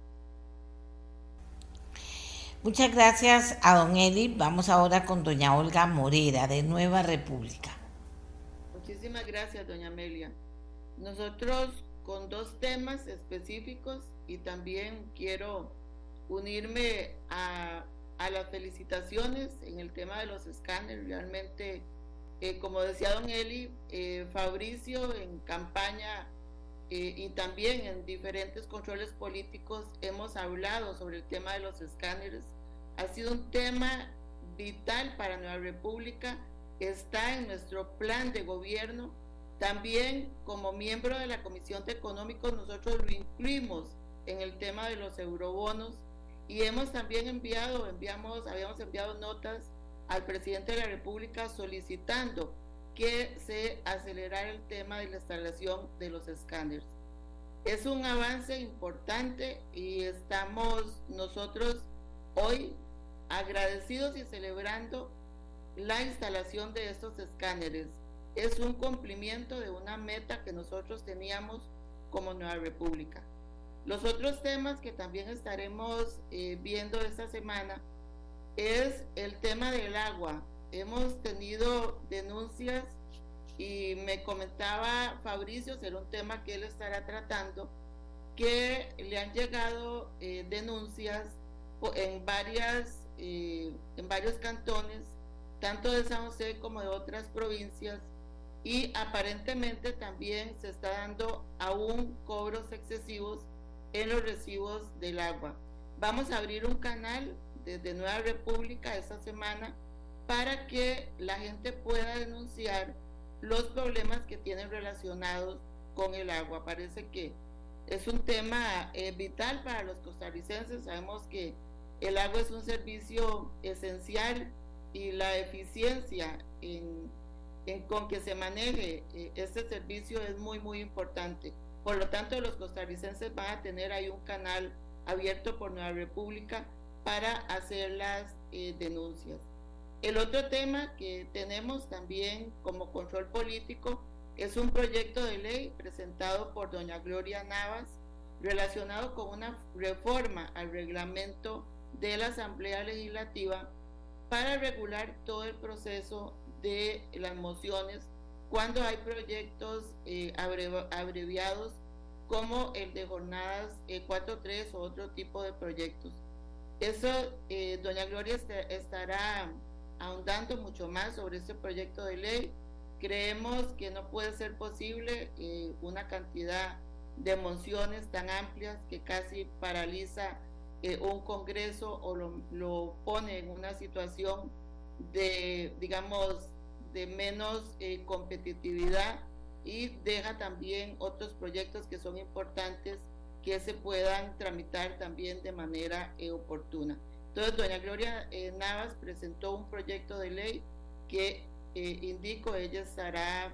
Muchas gracias a don Eli. Vamos ahora con doña Olga Morera de Nueva República. Muchísimas gracias, doña Amelia. Nosotros con dos temas específicos y también quiero unirme a, a las felicitaciones en el tema de los escáneres. Realmente eh, como decía don Eli, eh, Fabricio en campaña eh, y también en diferentes controles políticos hemos hablado sobre el tema de los escáneres. Ha sido un tema vital para Nueva República, está en nuestro plan de gobierno. También como miembro de la Comisión de Económicos nosotros lo incluimos en el tema de los eurobonos y hemos también enviado, enviamos, habíamos enviado notas al presidente de la República solicitando que se acelerara el tema de la instalación de los escáneres. Es un avance importante y estamos nosotros hoy agradecidos y celebrando la instalación de estos escáneres. Es un cumplimiento de una meta que nosotros teníamos como Nueva República. Los otros temas que también estaremos eh, viendo esta semana es el tema del agua. Hemos tenido denuncias y me comentaba Fabricio, será un tema que él estará tratando, que le han llegado eh, denuncias en, varias, eh, en varios cantones, tanto de San José como de otras provincias, y aparentemente también se está dando aún cobros excesivos en los recibos del agua. Vamos a abrir un canal desde Nueva República esta semana para que la gente pueda denunciar los problemas que tienen relacionados con el agua. Parece que es un tema eh, vital para los costarricenses. Sabemos que el agua es un servicio esencial y la eficiencia en, con que se maneje eh, este servicio es muy, muy importante. Por lo tanto, los costarricenses van a tener ahí un canal abierto por Nueva República para hacer las eh, denuncias. El otro tema que tenemos también como control político es un proyecto de ley presentado por doña Gloria Navas relacionado con una reforma al reglamento de la Asamblea Legislativa para regular todo el proceso de las mociones cuando hay proyectos eh, abreviados como el de jornadas 4.3 eh, o otro tipo de proyectos. Eso, eh, doña Gloria estará ahondando mucho más sobre este proyecto de ley. Creemos que no puede ser posible eh, una cantidad de mociones tan amplias que casi paraliza eh, un Congreso o lo, lo, pone en una situación de, digamos, de menos eh, competitividad y deja también otros proyectos que son importantes que se puedan tramitar también de manera eh, oportuna. Entonces, doña Gloria eh, Navas presentó un proyecto de ley que eh, indico, ella estará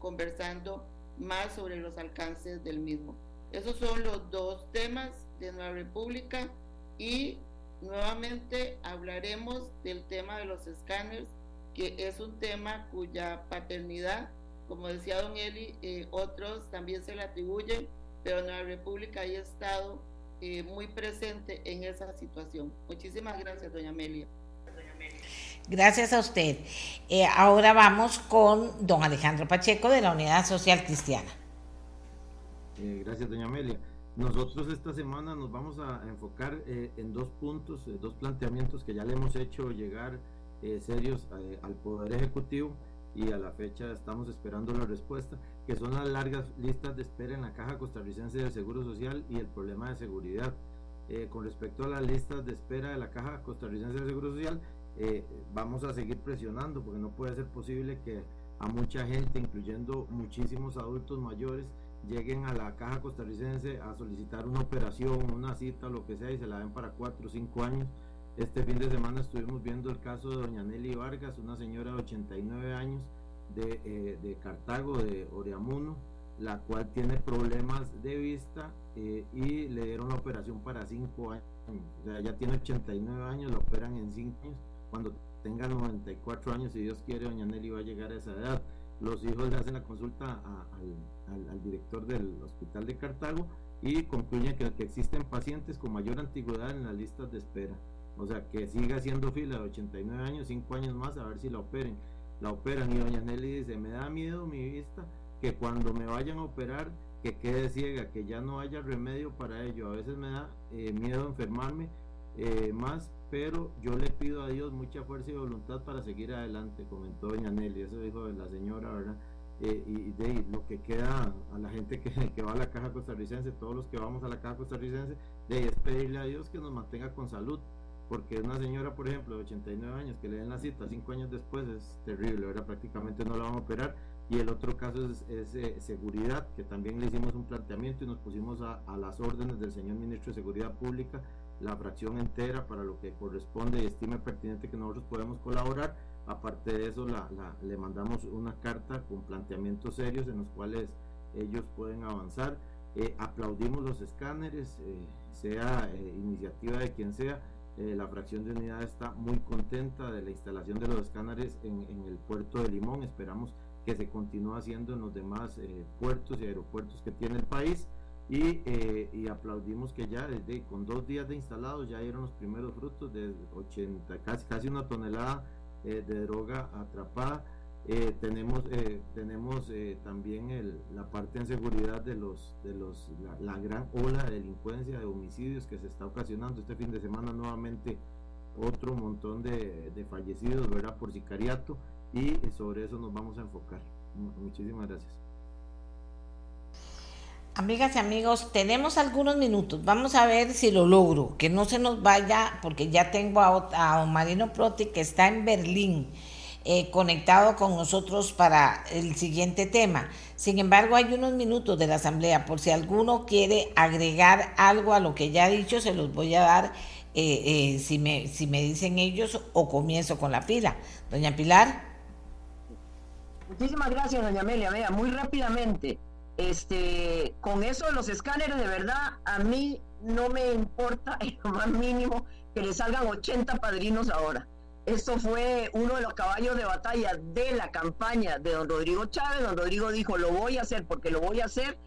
conversando más sobre los alcances del mismo. Esos son los dos temas de Nueva República y nuevamente hablaremos del tema de los escáneres, que es un tema cuya paternidad, como decía don Eli, otros también se le atribuyen pero Nueva República ha estado eh, muy presente en esa situación. Muchísimas gracias, doña Amelia. Gracias a usted. Eh, ahora vamos con don Alejandro Pacheco de la Unidad Social Cristiana. Eh, gracias, doña Amelia. Nosotros esta semana nos vamos a enfocar en dos puntos, dos planteamientos que ya le hemos hecho llegar serios al Poder Ejecutivo y a la fecha estamos esperando la respuesta que son las largas listas de espera en la Caja Costarricense del Seguro Social y el problema de seguridad. Eh, con respecto a las listas de espera de la Caja Costarricense del Seguro Social, eh, vamos a seguir presionando porque no puede ser posible que a mucha gente, incluyendo muchísimos adultos mayores, lleguen a la Caja Costarricense a solicitar una operación, una cita, lo que sea, y se la den para cuatro o cinco años. Este fin de semana estuvimos viendo el caso de doña Nelly Vargas, una señora de 89 años, de, eh, de Cartago, de Oriamuno, la cual tiene problemas de vista eh, y le dieron la operación para 5 años. O sea, ya tiene 89 años, la operan en 5 años. Cuando tenga 94 años, si Dios quiere, doña Nelly va a llegar a esa edad. Los hijos le hacen la consulta al, al, director del hospital de Cartago y concluyen que, que existen pacientes con mayor antigüedad en las listas de espera. O sea, que siga haciendo fila de 89 años, 5 años más, a ver si la operen la operan y doña Nelly dice, me da miedo mi vista que cuando me vayan a operar que quede ciega, que ya no haya remedio para ello. A veces me da eh, miedo enfermarme eh, más, pero yo le pido a Dios mucha fuerza y voluntad para seguir adelante, comentó doña Nelly, eso dijo la señora, ¿verdad? Eh, y de lo que queda a la gente que, que, va a la caja costarricense, todos los que vamos a la caja costarricense, de es pedirle a Dios que nos mantenga con salud, porque una señora, por ejemplo, de 89 años, que le den la cita cinco años después, es terrible, ¿verdad? Prácticamente no la van a operar. Y el otro caso es, eh, seguridad, que también le hicimos un planteamiento y nos pusimos a, las órdenes del señor ministro de Seguridad Pública, la fracción entera para lo que corresponde y estime pertinente que nosotros podemos colaborar. Aparte de eso, la, le mandamos una carta con planteamientos serios en los cuales ellos pueden avanzar. Eh, aplaudimos los escáneres, eh, sea iniciativa de quien sea, eh, la fracción de unidad está muy contenta de la instalación de los escáneres en, el puerto de Limón. Esperamos que se continúe haciendo en los demás eh, puertos y aeropuertos que tiene el país. Y, eh, aplaudimos que ya desde con dos días de instalados ya dieron los primeros frutos de 80, casi, casi una tonelada de droga atrapada. Eh, tenemos eh, tenemos eh, también el, la parte en seguridad de los de los la, gran ola de delincuencia de homicidios que se está ocasionando este fin de semana nuevamente otro montón de, de fallecidos verdad por sicariato y sobre eso nos vamos a enfocar muchísimas gracias Amigas y amigos, tenemos algunos minutos. Vamos a ver si lo logro. Que no se nos vaya, porque ya tengo a, a Marino Proti que está en Berlín eh, conectado con nosotros para el siguiente tema. Sin embargo, hay unos minutos de la asamblea, por si alguno quiere agregar algo a lo que ya he dicho, se los voy a dar eh, eh, si, me, si me dicen ellos o comienzo con la pila. Doña Pilar. Muchísimas gracias, doña Amelia. Vea, muy rápidamente, este, con eso de los escáneres, de verdad, a mí no me importa en lo más mínimo que le salgan 80 padrinos ahora. Esto fue uno de los caballos de batalla de la campaña de don Rodrigo Chávez. Don Rodrigo dijo, lo voy a hacer porque lo voy a hacer.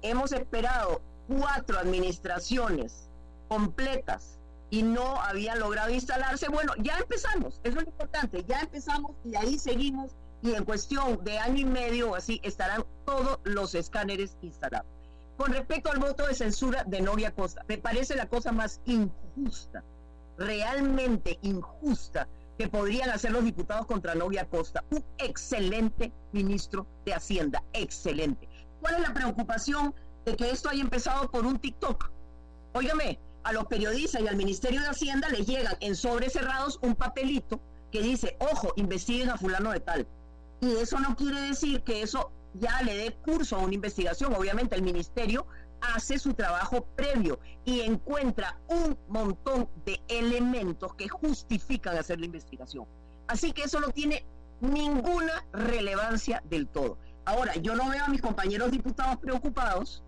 Hemos esperado cuatro administraciones completas y no habían logrado instalarse. Bueno, ya empezamos, eso es lo importante, ya empezamos y ahí seguimos y en cuestión de año y medio o así estarán todos los escáneres instalados. Con respecto al voto de censura de Novia Costa, me parece la cosa más injusta realmente injusta que podrían hacer los diputados contra Novia Costa. Un excelente ministro de Hacienda, excelente. ¿Cuál es la preocupación de que esto haya empezado por un TikTok? Óigame, a los periodistas y al Ministerio de Hacienda les llegan en sobres cerrados un papelito que dice, ojo, investiguen a fulano de tal. Y eso no quiere decir que eso ya le dé curso a una investigación. Obviamente el ministerio hace su trabajo previo y encuentra un montón de elementos que justifican hacer la investigación. Así que eso no tiene ninguna relevancia del todo. Ahora, yo no veo a mis compañeros diputados preocupados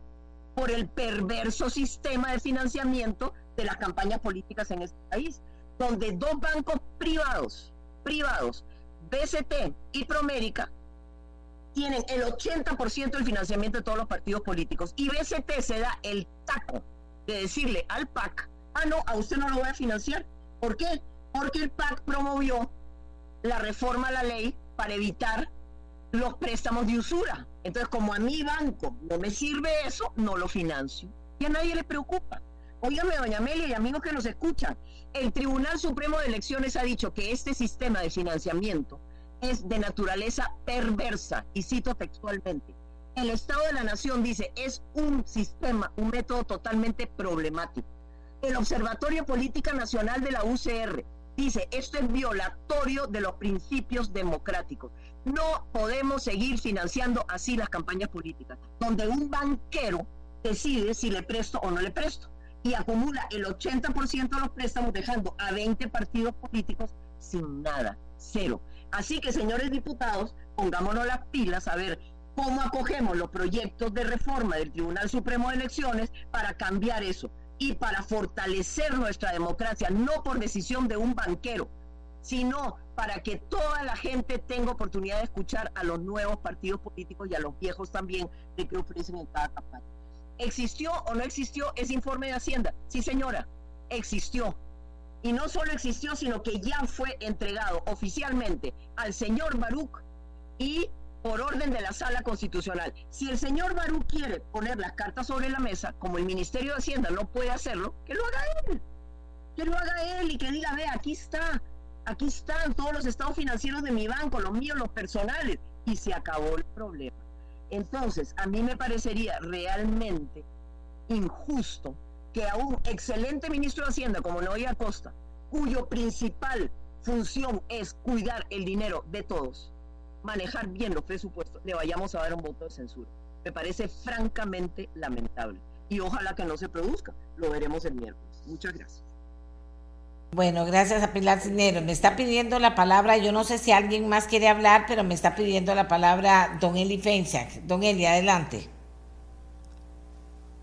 por el perverso sistema de financiamiento de las campañas políticas en este país, donde dos bancos privados, privados, BCT y Promérica, tienen el 80% del financiamiento de todos los partidos políticos. Y BCT se da el taco de decirle al PAC, ah, no, a usted no lo voy a financiar. ¿Por qué? Porque el PAC promovió la reforma a la ley para evitar los préstamos de usura. Entonces, como a mi banco no me sirve eso, no lo financio. Y a nadie le preocupa. Óigame, doña Amelia y amigos que nos escuchan, el Tribunal Supremo de Elecciones ha dicho que este sistema de financiamiento es de naturaleza perversa, y cito textualmente, el Estado de la Nación dice es un sistema, un método totalmente problemático. El Observatorio Política Nacional de la UCR dice esto es violatorio de los principios democráticos. No podemos seguir financiando así las campañas políticas, donde un banquero decide si le presto o no le presto y acumula el 80% de los préstamos dejando a 20 partidos políticos sin nada, cero. Así que, señores diputados, pongámonos las pilas a ver cómo acogemos los proyectos de reforma del Tribunal Supremo de Elecciones para cambiar eso y para fortalecer nuestra democracia, no por decisión de un banquero, sino para que toda la gente tenga oportunidad de escuchar a los nuevos partidos políticos y a los viejos también de qué ofrecen en cada campaña. ¿Existió o no existió ese informe de Hacienda? Sí, señora, existió y no solo existió, sino que ya fue entregado oficialmente al señor Baruch y por orden de la sala constitucional. Si el señor Baruch quiere poner las cartas sobre la mesa, como el Ministerio de Hacienda no puede hacerlo, que lo haga él. Que lo haga él y que diga, ve, aquí está, aquí están todos los estados financieros de mi banco, los míos, los personales, y se acabó el problema. Entonces, a mí me parecería realmente injusto que a un excelente ministro de Hacienda como Noé Acosta, cuyo principal función es cuidar el dinero de todos, manejar bien los presupuestos, le vayamos a dar un voto de censura. Me parece francamente lamentable. Y ojalá que no se produzca. Lo veremos el miércoles. Muchas gracias. Bueno, gracias a Pilar Cinero. Me está pidiendo la palabra, yo no sé si alguien más quiere hablar, pero me está pidiendo la palabra don Eli Fensac. Don Eli, adelante.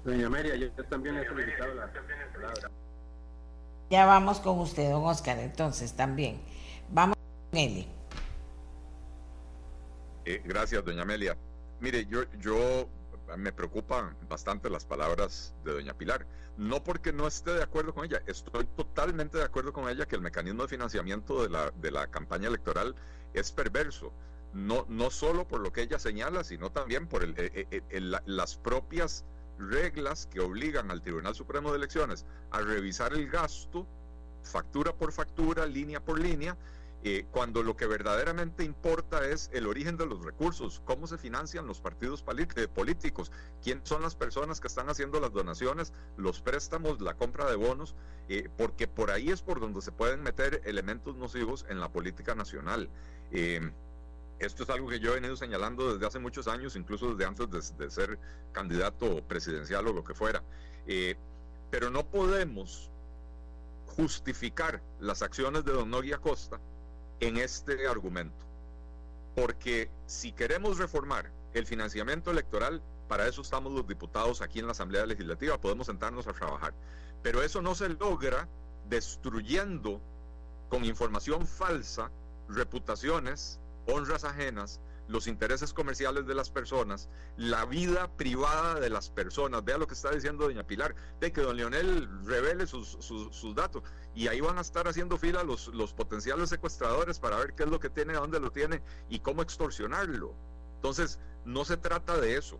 Doña María, yo también he solicitado la palabra. Ya vamos con usted, don Oscar, entonces también. Vamos con Eli. Eh, gracias, doña Amelia. Mire, yo, yo me preocupan bastante las palabras de doña Pilar. No porque no esté de acuerdo con ella, estoy totalmente de acuerdo con ella que el mecanismo de financiamiento de la, de la campaña electoral es perverso. No, no solo por lo que ella señala, sino también por el, eh, eh, las propias reglas que obligan al Tribunal Supremo de Elecciones a revisar el gasto factura por factura, línea por línea, eh, cuando lo que verdaderamente importa es el origen de los recursos, cómo se financian los partidos eh, políticos, quiénes son las personas que están haciendo las donaciones, los préstamos, la compra de bonos, eh, porque por ahí es por donde se pueden meter elementos nocivos en la política nacional. Esto es algo que yo he venido señalando desde hace muchos años, incluso desde antes de, ser candidato presidencial o lo que fuera. Eh, pero no podemos justificar las acciones de don Noria Costa en este argumento. Porque si queremos reformar el financiamiento electoral, para eso estamos los diputados aquí en la Asamblea Legislativa, podemos sentarnos a trabajar. Pero eso no se logra destruyendo con información falsa reputaciones honras ajenas, los intereses comerciales de las personas, la vida privada de las personas. Vea lo que está diciendo doña Pilar, de que don Leonel revele sus, datos y ahí van a estar haciendo fila los, los potenciales secuestradores para ver qué es lo que tiene, dónde lo tiene y cómo extorsionarlo. Entonces, no se trata de eso.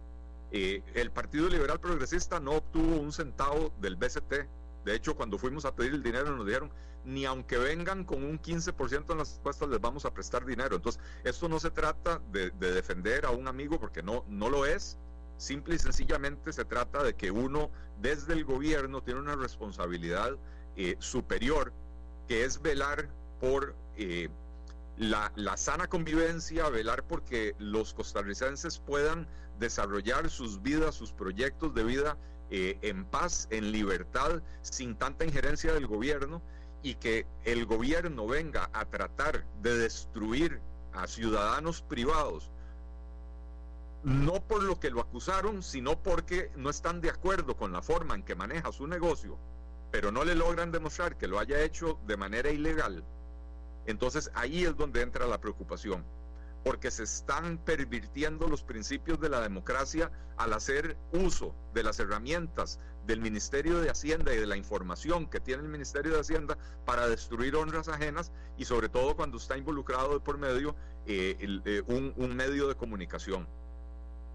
Eh, el Partido Liberal Progresista no obtuvo un centavo del BCT. De hecho, cuando fuimos a pedir el dinero nos dijeron, ni aunque vengan con un 15% en las encuestas les vamos a prestar dinero. Entonces, esto no se trata de, defender a un amigo porque no, no lo es, Simple y sencillamente se trata de que uno desde el gobierno tiene una responsabilidad eh, superior que es velar por eh, la, sana convivencia, velar porque los costarricenses puedan desarrollar sus vidas, sus proyectos de vida eh, en paz, en libertad, sin tanta injerencia del gobierno y que el gobierno venga a tratar de destruir a ciudadanos privados, no por lo que lo acusaron, sino porque no están de acuerdo con la forma en que maneja su negocio, pero no le logran demostrar que lo haya hecho de manera ilegal, entonces ahí es donde entra la preocupación, porque se están pervirtiendo los principios de la democracia al hacer uso de las herramientas del Ministerio de Hacienda y de la información que tiene el Ministerio de Hacienda para destruir honras ajenas y sobre todo cuando está involucrado por medio eh, eh, un, un medio de comunicación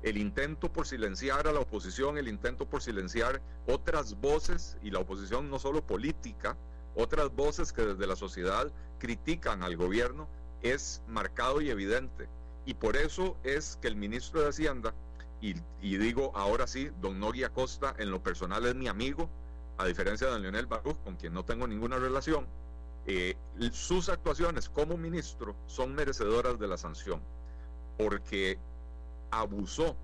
el intento por silenciar a la oposición, el intento por silenciar otras voces, y la oposición no solo política, otras voces que desde la sociedad critican al gobierno es marcado y evidente. Y por eso es que el ministro de Hacienda, y, digo ahora sí, don Nogui Acosta en lo personal es mi amigo, a diferencia de Leonel Baruch, con quien no tengo ninguna relación, eh, sus actuaciones como ministro son merecedoras de la sanción, porque abusó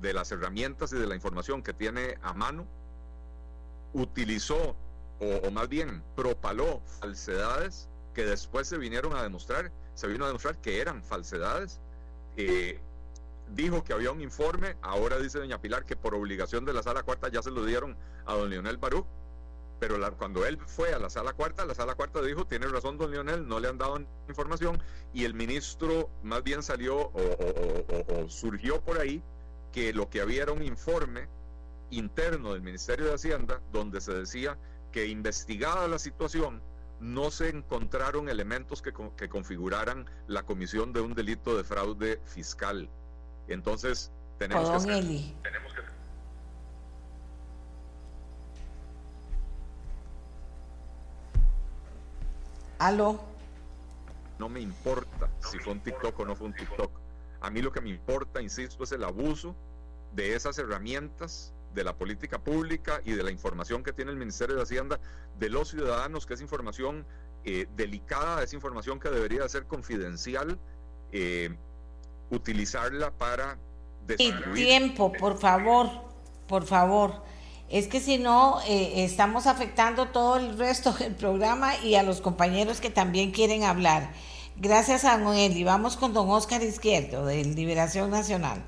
de las herramientas y de la información que tiene a mano, utilizó o, más bien propaló falsedades que después se vinieron a demostrar, se vino a demostrar que eran falsedades. Eh, dijo que había un informe, ahora dice doña Pilar que por obligación de la sala cuarta ya se lo dieron a don Leonel Barú, pero cuando él fue a la sala cuarta, la sala cuarta dijo, tiene razón don Leonel, no le han dado información, y el ministro más bien salió o surgió por ahí que lo que había era un informe interno del Ministerio de Hacienda donde se decía que investigada la situación, no se encontraron elementos que, que configuraran la comisión de un delito de fraude fiscal. Entonces, tenemos que, tenemos que Aló. No me importa si fue un TikTok o no fue un TikTok. A mí lo que me importa, insisto, es el abuso de esas herramientas de la política pública y de la información que tiene el Ministerio de Hacienda de los ciudadanos, que es información eh, delicada, es información que debería ser confidencial, eh, utilizarla para... Tiempo, por favor, por favor. Es que si no, eh, estamos afectando todo el resto del programa y a los compañeros que también quieren hablar. Gracias a Noel y vamos con don Oscar Izquierdo de Liberación Nacional.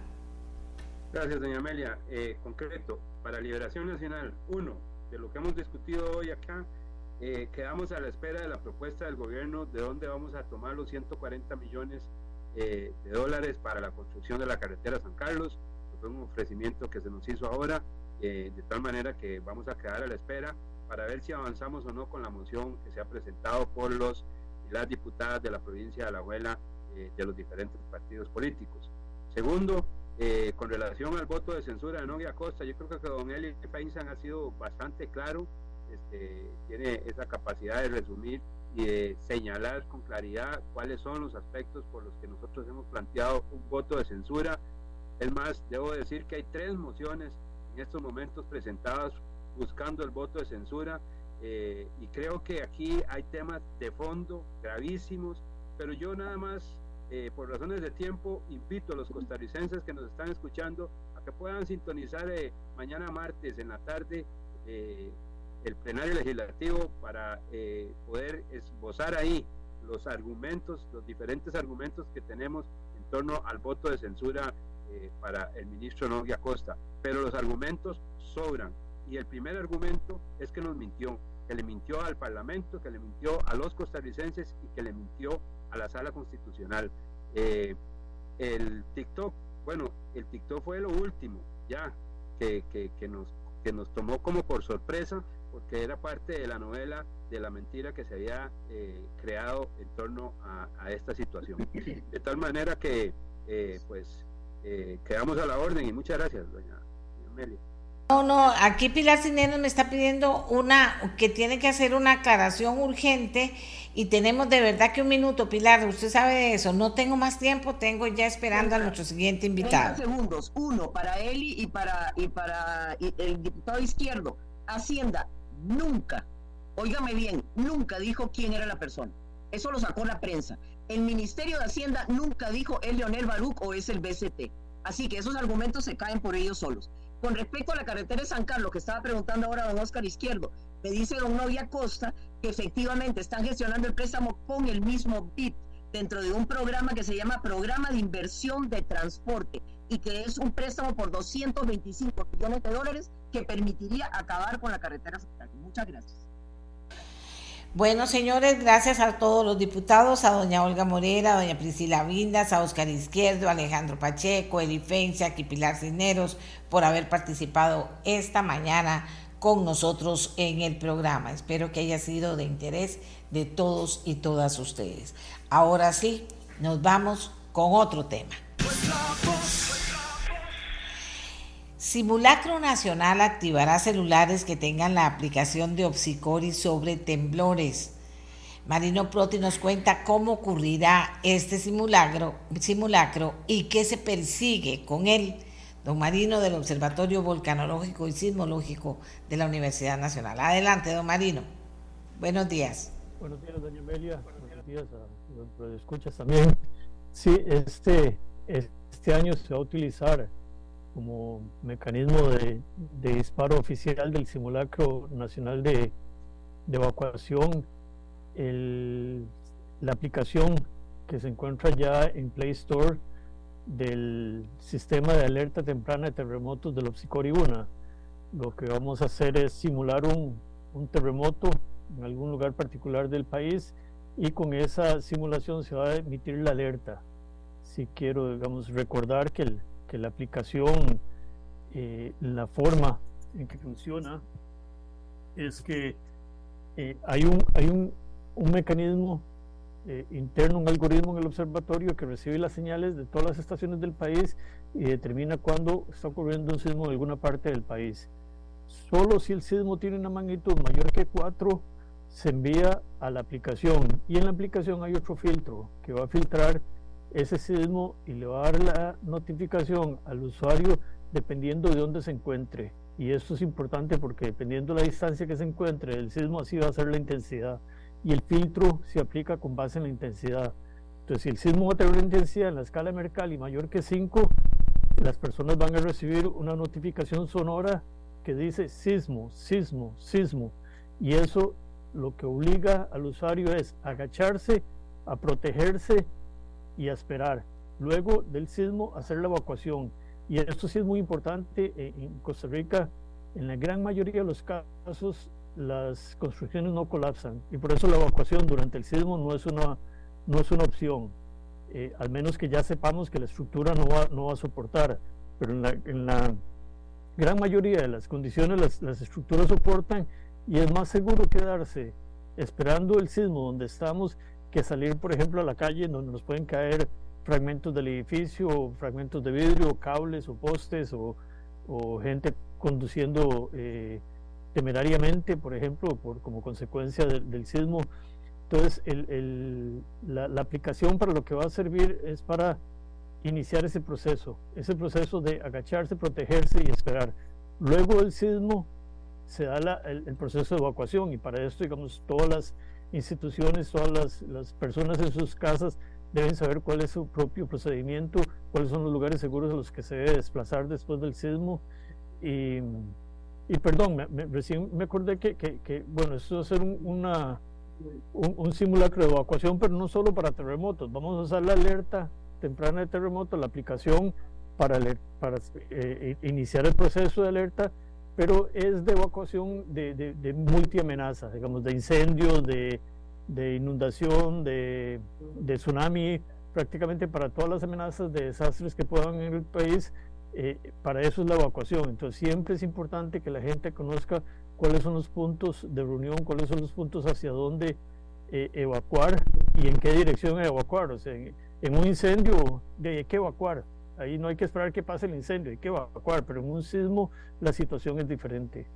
Gracias, doña Amelia. Eh, concreto, para Liberación Nacional, uno, de lo que hemos discutido hoy acá, eh, quedamos a la espera de la propuesta del gobierno de dónde vamos a tomar los 140 millones eh, de dólares para la construcción de la carretera San Carlos. Fue un ofrecimiento que se nos hizo ahora, de tal manera que vamos a quedar a la espera para ver si avanzamos o no con la moción que se ha presentado por los las diputadas de la provincia de Alajuela de los diferentes partidos políticos. Segundo, eh, con relación al voto de censura de Novia Costa, yo creo que don Eli Painsan ha sido bastante claro, este, tiene esa capacidad de resumir y de señalar con claridad cuáles son los aspectos por los que nosotros hemos planteado un voto de censura. Es más, debo decir que hay tres mociones en estos momentos presentadas buscando el voto de censura eh, y creo que aquí hay temas de fondo gravísimos, pero yo nada más eh, por razones de tiempo, invito a los costarricenses que nos están escuchando a que puedan sintonizar eh, mañana martes en la tarde eh, el plenario legislativo para poder esbozar ahí los argumentos, los diferentes argumentos que tenemos en torno al voto de censura para el ministro Novia Costa. Pero los argumentos sobran. Y el primer argumento es que nos mintió, que le mintió al Parlamento, que le mintió a los costarricenses y que le mintió a la sala constitucional. Eh, el TikTok, bueno, el TikTok fue lo último, ya, que, que, nos, que nos tomó como por sorpresa, porque era parte de la novela de la mentira que se había eh, creado en torno a, esta situación. De tal manera que, eh, pues, quedamos a la orden y muchas gracias, doña, Amelia. No, no, aquí Pilar Cineros me está pidiendo una, que tiene que hacer una aclaración urgente y tenemos de verdad que un minuto, Pilar, usted sabe de eso, no tengo más tiempo, tengo ya esperando a nuestro siguiente invitado. segundos, uno para Eli y para, y para el diputado izquierdo. Hacienda nunca, óigame bien, nunca dijo quién era la persona. Eso lo sacó la prensa. El Ministerio de Hacienda nunca dijo es Leonel Baruch o es el BCT. Así que esos argumentos se caen por ellos solos. Con respecto a la carretera de San Carlos, que estaba preguntando ahora don Oscar Izquierdo, me dice don Novia Costa que efectivamente están gestionando el préstamo con el mismo BIP dentro de un programa que se llama Programa de Inversión de Transporte y que es un préstamo por 225 millones de dólares que permitiría acabar con la carretera San Muchas gracias. Bueno, señores, gracias a todos los diputados, a doña Olga Morera, a doña Priscila Vindas, a Oscar Izquierdo, a Alejandro Pacheco, Elifencia, y Pilar Cineros, por haber participado esta mañana con nosotros en el programa. Espero que haya sido de interés de todos y todas ustedes. Ahora sí, nos vamos con otro tema. Simulacro Nacional activará celulares que tengan la aplicación de Opsicori sobre temblores. Marino Proti nos cuenta cómo ocurrirá este simulacro, y qué se persigue con él. Don Marino del Observatorio Volcanológico y Sismológico de la Universidad Nacional. Adelante, don Marino. Buenos días. Buenos días, doña Amelia. Buenos días a los escuchas también. Sí, este, este año se va a utilizar como mecanismo de, disparo oficial del simulacro nacional de, evacuación, la aplicación que se encuentra ya en Play Store del sistema de alerta temprana de terremotos del Opsicori 1. Lo que vamos a hacer es simular un, un terremoto en algún lugar particular del país y con esa simulación se va a emitir la alerta. Si quiero, digamos, recordar que el, que la aplicación, eh, la forma en que funciona, es que eh, hay, un, hay un, un mecanismo eh, interno, un algoritmo en el observatorio que recibe las señales de todas las estaciones del país y determina cuándo está ocurriendo un sismo en alguna parte del país. Solo si el sismo tiene una magnitud mayor que 4, se envía a la aplicación y en la aplicación hay otro filtro que va a filtrar ese sismo y le va a dar la notificación al usuario dependiendo de dónde se encuentre. Y esto es importante porque dependiendo de la distancia que se encuentre del sismo, así va a ser la intensidad. Y el filtro se aplica con base en la intensidad. Entonces, si el sismo va a tener una intensidad en la escala Mercalli mayor que 5, las personas van a recibir una notificación sonora que dice sismo, sismo, sismo. Y eso lo que obliga al usuario es agacharse, a protegerse y a esperar. Luego del sismo, hacer la evacuación. Y esto sí es muy importante. En Costa Rica, en la gran mayoría de los casos, las construcciones no colapsan. Y por eso la evacuación durante el sismo no es una, no es una opción. Eh, al menos que ya sepamos que la estructura no va, no va a soportar. Pero en la, en la gran mayoría de las condiciones las, las estructuras soportan y es más seguro quedarse esperando el sismo donde estamos que salir, por ejemplo, a la calle donde nos pueden caer fragmentos del edificio, fragmentos de vidrio, cables o postes o, gente conduciendo eh, temerariamente, por ejemplo, por, como consecuencia del sismo. Entonces, la, aplicación para lo que va a servir es para iniciar ese proceso, ese proceso de agacharse, protegerse y esperar. Luego del sismo se da el, el, proceso de evacuación y para esto, digamos, todas las instituciones, todas las, personas en sus casas deben saber cuál es su propio procedimiento, cuáles son los lugares seguros a los que se debe desplazar después del sismo. Y, y perdón, me, recién me acordé que, que, bueno, esto va a ser un, una, un, simulacro de evacuación, pero no solo para terremotos. Vamos a usar la alerta temprana de terremoto, la aplicación para, para eh, iniciar el proceso de alerta pero es de evacuación de, de, de multiamenazas, digamos, de incendios, de, de inundación, de, de, tsunami, prácticamente para todas las amenazas de desastres que puedan en el país, eh, para eso es la evacuación. Entonces siempre es importante que la gente conozca cuáles son los puntos de reunión, cuáles son los puntos hacia dónde eh, evacuar y en qué dirección evacuar. O sea, en, un incendio hay que evacuar ahí no hay que esperar que pase el incendio, hay que evacuar, pero en un sismo la situación es diferente.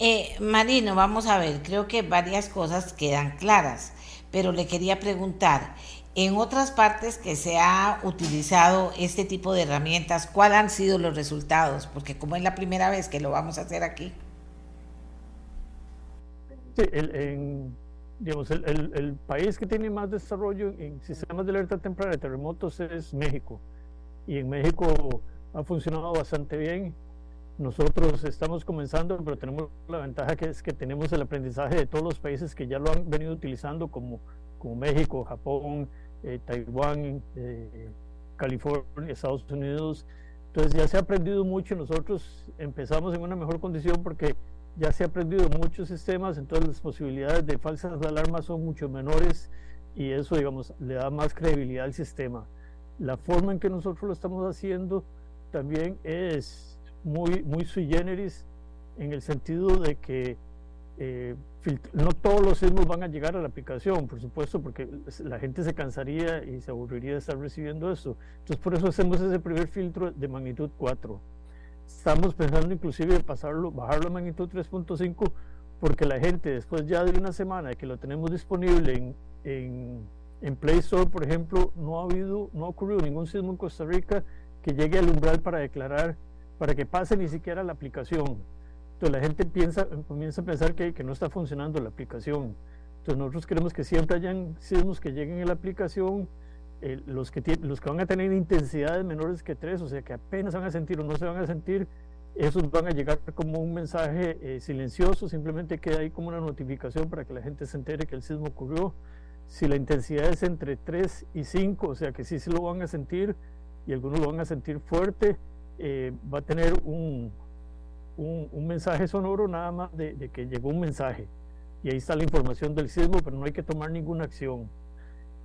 Eh, Marino, vamos a ver, creo que varias cosas quedan claras, pero le quería preguntar, en otras partes que se ha utilizado este tipo de herramientas, ¿cuáles han sido los resultados? Porque como es la primera vez que lo vamos a hacer aquí. Sí, el, digamos, el, el, país que tiene más desarrollo en sistemas de alerta temprana de terremotos es México. Y en México ha funcionado bastante bien. Nosotros estamos comenzando, pero tenemos la ventaja que es que tenemos el aprendizaje de todos los países que ya lo han venido utilizando, como, como México, Japón, eh, Taiwán, eh, California, Estados Unidos. Entonces ya se ha aprendido mucho. Nosotros empezamos en una mejor condición porque ya se ha aprendido muchos sistemas, entonces las posibilidades de falsas alarmas son mucho menores y eso, digamos, le da más credibilidad al sistema. La forma en que nosotros lo estamos haciendo también es muy, muy sui generis en el sentido de que eh, no todos los sismos van a llegar a la aplicación, por supuesto, porque la gente se cansaría y se aburriría de estar recibiendo eso. Entonces, por eso hacemos ese primer filtro de magnitud 4. Estamos pensando inclusive pasarlo, bajarlo a magnitud 3.5 porque la gente después ya de una semana que lo tenemos disponible en, en, en, Play Store, por ejemplo, no ha habido, no ha ocurrido ningún sismo en Costa Rica que llegue al umbral para declarar, para que pase ni siquiera la aplicación. Entonces la gente piensa, comienza a pensar que, que no está funcionando la aplicación. Entonces nosotros queremos que siempre hayan sismos que lleguen a la aplicación eh, los, que los que van a tener intensidades menores que 3, o sea que apenas van a sentir o no se van a sentir, esos van a llegar como un mensaje eh, silencioso, simplemente queda ahí como una notificación para que la gente se entere que el sismo ocurrió. Si la intensidad es entre 3 y 5, o sea que sí se lo van a sentir y algunos lo van a sentir fuerte, eh, va a tener un, un, un, mensaje sonoro nada más de, de que llegó un mensaje. Y ahí está la información del sismo, pero no hay que tomar ninguna acción.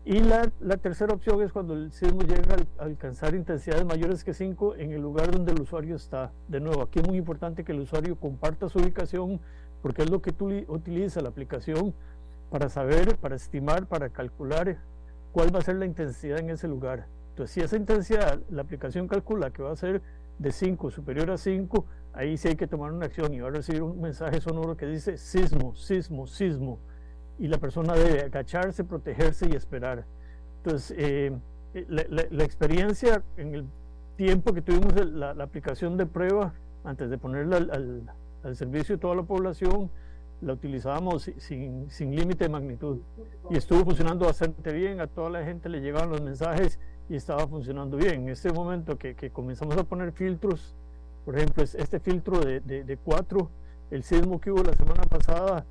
Y la, la, tercera opción es cuando el sismo llega a alcanzar intensidades mayores que 5 en el lugar donde el usuario está. De nuevo, aquí es muy importante que el usuario comparta su ubicación porque es lo que tú utiliza la aplicación para saber, para estimar, para calcular cuál va a ser la intensidad en ese lugar. Entonces, si esa intensidad la aplicación calcula que va a ser de 5, superior a 5, ahí sí hay que tomar una acción y va a recibir un mensaje sonoro que dice sismo, sismo, sismo y la persona debe agacharse, protegerse y esperar. Entonces, eh, la, la, experiencia en el tiempo que tuvimos la, aplicación de prueba, antes de ponerla al, al, servicio de toda la población, la utilizábamos sin, sin límite de magnitud y estuvo funcionando bastante bien, a toda la gente le llegaban los mensajes y estaba funcionando bien. En este momento que, que comenzamos a poner filtros, por ejemplo, este filtro de, de, de cuatro, el sismo que hubo la semana pasada,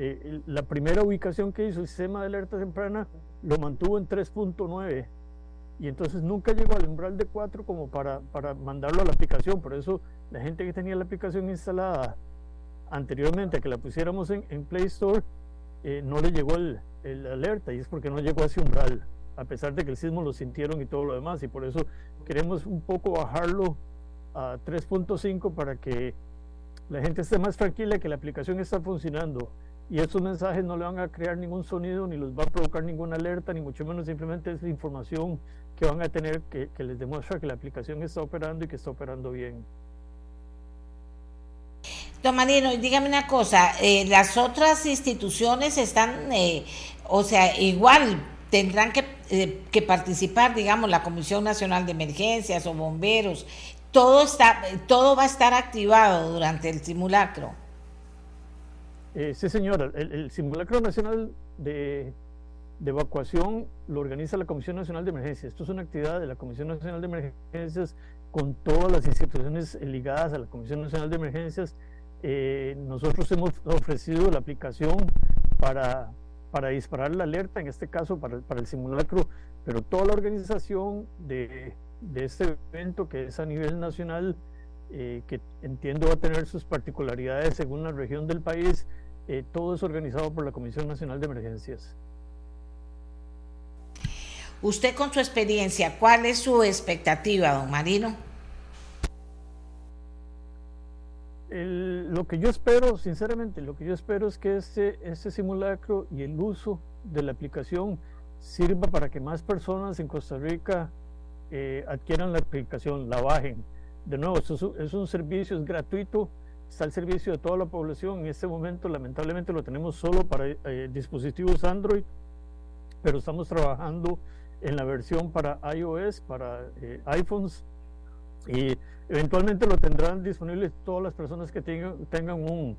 eh, la primera ubicación que hizo el sistema de alerta temprana lo mantuvo en 3.9 y entonces nunca llegó al umbral de 4 como para, para mandarlo a la aplicación. Por eso la gente que tenía la aplicación instalada anteriormente a que la pusiéramos en, en Play Store, eh, no le llegó el, el, alerta y es porque no llegó a ese umbral, a pesar de que el sismo lo sintieron y todo lo demás. Y por eso queremos un poco bajarlo a 3.5 para que la gente esté más tranquila que la aplicación está funcionando y estos mensajes no le van a crear ningún sonido ni los va a provocar ninguna alerta, ni mucho menos simplemente es información que van a tener que, les demuestra que la aplicación está operando y que está operando bien. Don Marino, dígame una cosa, eh, las otras instituciones están, eh, o sea, igual tendrán que, eh, que, participar, digamos, la Comisión Nacional de Emergencias o bomberos, todo, está, todo va a estar activado durante el simulacro. Eh, sí, señora, el, simulacro nacional de, evacuación lo organiza la Comisión Nacional de Emergencias. Esto es una actividad de la Comisión Nacional de Emergencias con todas las instituciones ligadas a la Comisión Nacional de Emergencias. Eh, nosotros hemos ofrecido la aplicación para, para disparar la alerta, en este caso para, para el simulacro, pero toda la organización de, de este evento que es a nivel nacional eh, que entiendo va a tener sus particularidades según la región del país. Eh, todo es organizado por la Comisión Nacional de Emergencias. Usted con su experiencia, ¿cuál es su expectativa, don Marino? El, lo que yo espero, sinceramente, lo que yo espero es que este, este simulacro y el uso de la aplicación sirva para que más personas en Costa Rica eh, adquieran la aplicación, la bajen. De nuevo, eso es, un servicio, es gratuito, está al servicio de toda la población. En este momento, lamentablemente, lo tenemos solo para eh, dispositivos Android, pero estamos trabajando en la versión para iOS, para eh, iPhones, y eventualmente lo tendrán disponible todas las personas que tengan, tengan un,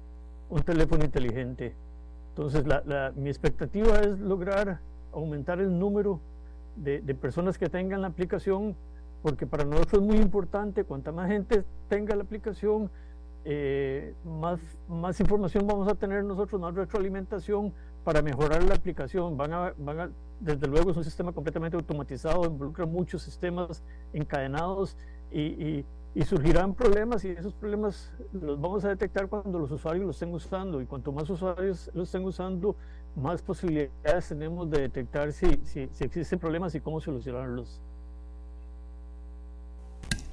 un teléfono inteligente. Entonces, la, mi expectativa es lograr aumentar el número de, personas que tengan la aplicación, porque para nosotros es muy importante, cuanta más gente tenga la aplicación, eh, más, más información vamos a tener nosotros, más retroalimentación para mejorar la aplicación. Van a, van a, desde luego es un sistema completamente automatizado, involucra muchos sistemas encadenados y y surgirán problemas y esos problemas los vamos a detectar cuando los usuarios los estén usando y cuanto más usuarios los estén usando, más posibilidades tenemos de detectar si, si, si existen problemas y cómo solucionarlos.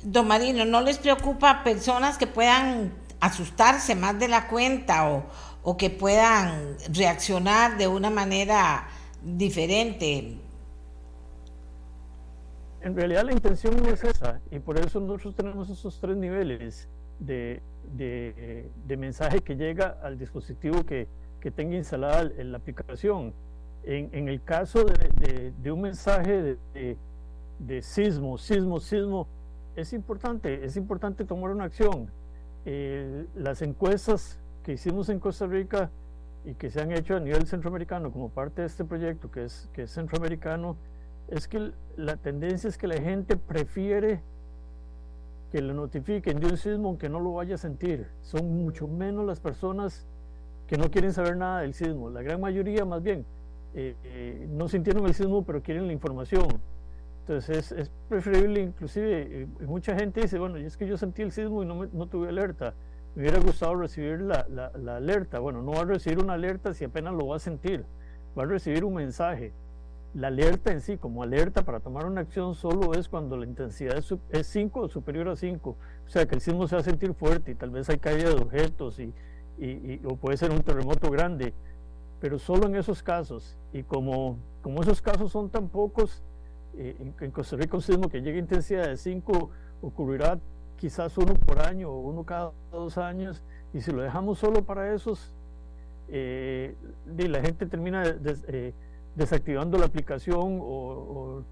Don Marino, ¿no les preocupa personas que puedan asustarse más de la cuenta o, o que puedan reaccionar de una manera diferente? en realidad la intención no es esa y por eso nosotros tenemos esos tres niveles de, de, mensaje que llega al dispositivo que, que tenga instalada la aplicación. En, en, el caso de, de un mensaje de, sismo, sismo, sismo, es importante, es importante tomar una acción. Eh, las encuestas que hicimos en Costa Rica y que se han hecho a nivel centroamericano como parte de este proyecto que es, que es centroamericano, es que la tendencia es que la gente prefiere que le notifiquen de un sismo aunque no lo vaya a sentir. Son mucho menos las personas que no quieren saber nada del sismo. La gran mayoría más bien eh, eh, no sintieron el sismo pero quieren la información. Entonces es, preferible inclusive, eh, mucha gente dice, bueno, es que yo sentí el sismo y no, no tuve alerta. Me hubiera gustado recibir la, la, la alerta. Bueno, no va a recibir una alerta si apenas lo va a sentir. Va a recibir un mensaje la alerta en sí, como alerta para tomar una acción, solo es cuando la intensidad es 5 o superior a 5. O sea, que el sismo se va a sentir fuerte y tal vez hay caída de objetos y, o puede ser un terremoto grande. Pero solo en esos casos. Y como, como esos casos son tan pocos, eh, en, Costa Rica un sismo que llegue a intensidad de 5 ocurrirá quizás uno por año o uno cada dos años. Y si lo dejamos solo para esos, eh, la gente termina de, eh, desactivando la aplicación o,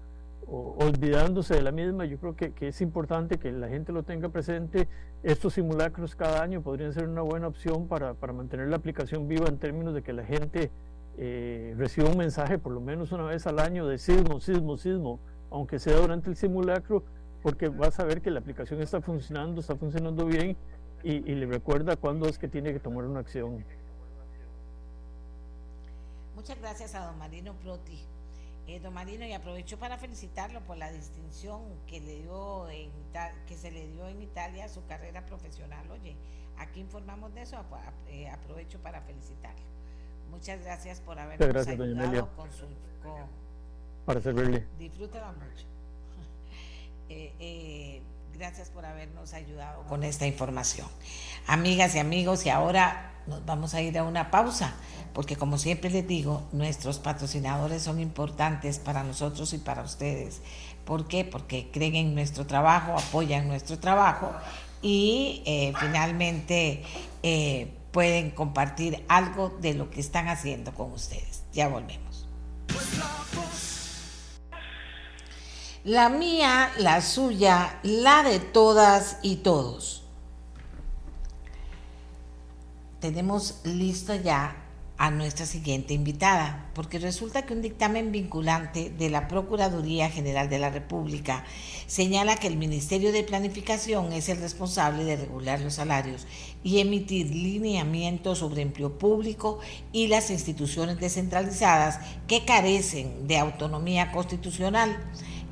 olvidándose de la misma. Yo creo que, es importante que la gente lo tenga presente. Estos simulacros cada año podrían ser una buena opción para, mantener la aplicación viva en términos de que la gente eh, reciba un mensaje por lo menos una vez al año de sismo, sismo, sismo, aunque sea durante el simulacro, porque va a saber que la aplicación está funcionando, está funcionando bien y, y le recuerda cuándo es que tiene que tomar una acción. Muchas gracias a don Marino Proti. Eh, don Marino, y aprovecho para felicitarlo por la distinción que le dio en que se le dio en Italia a su carrera profesional. Oye, aquí informamos de eso, eh, aprovecho para felicitarlo. Muchas gracias por habernos gracias, ayudado con su con, para servirle. Disfrútela mucho. eh, Gracias por habernos ayudado con esta información. Amigas y amigos, y ahora nos vamos a ir a una pausa, porque como siempre les digo, nuestros patrocinadores son importantes para nosotros y para ustedes. ¿Por qué? Porque creen en nuestro trabajo, apoyan nuestro trabajo y eh, finalmente eh, pueden compartir algo de lo que están haciendo con ustedes. Ya volvemos. La mía, la suya, la de todas y todos. Tenemos listo ya a nuestra siguiente invitada, porque resulta que un dictamen vinculante de la Procuraduría General de la República señala que el Ministerio de Planificación es el responsable de regular los salarios y emitir lineamientos sobre empleo público y las instituciones descentralizadas que carecen de autonomía constitucional.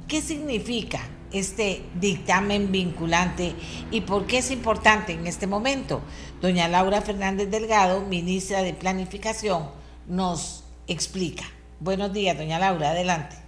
¿Qué significa este dictamen vinculante y por qué es importante en este momento? Doña Laura Fernández Delgado, ministra de Planificación, nos explica. Buenos días, doña Laura, adelante.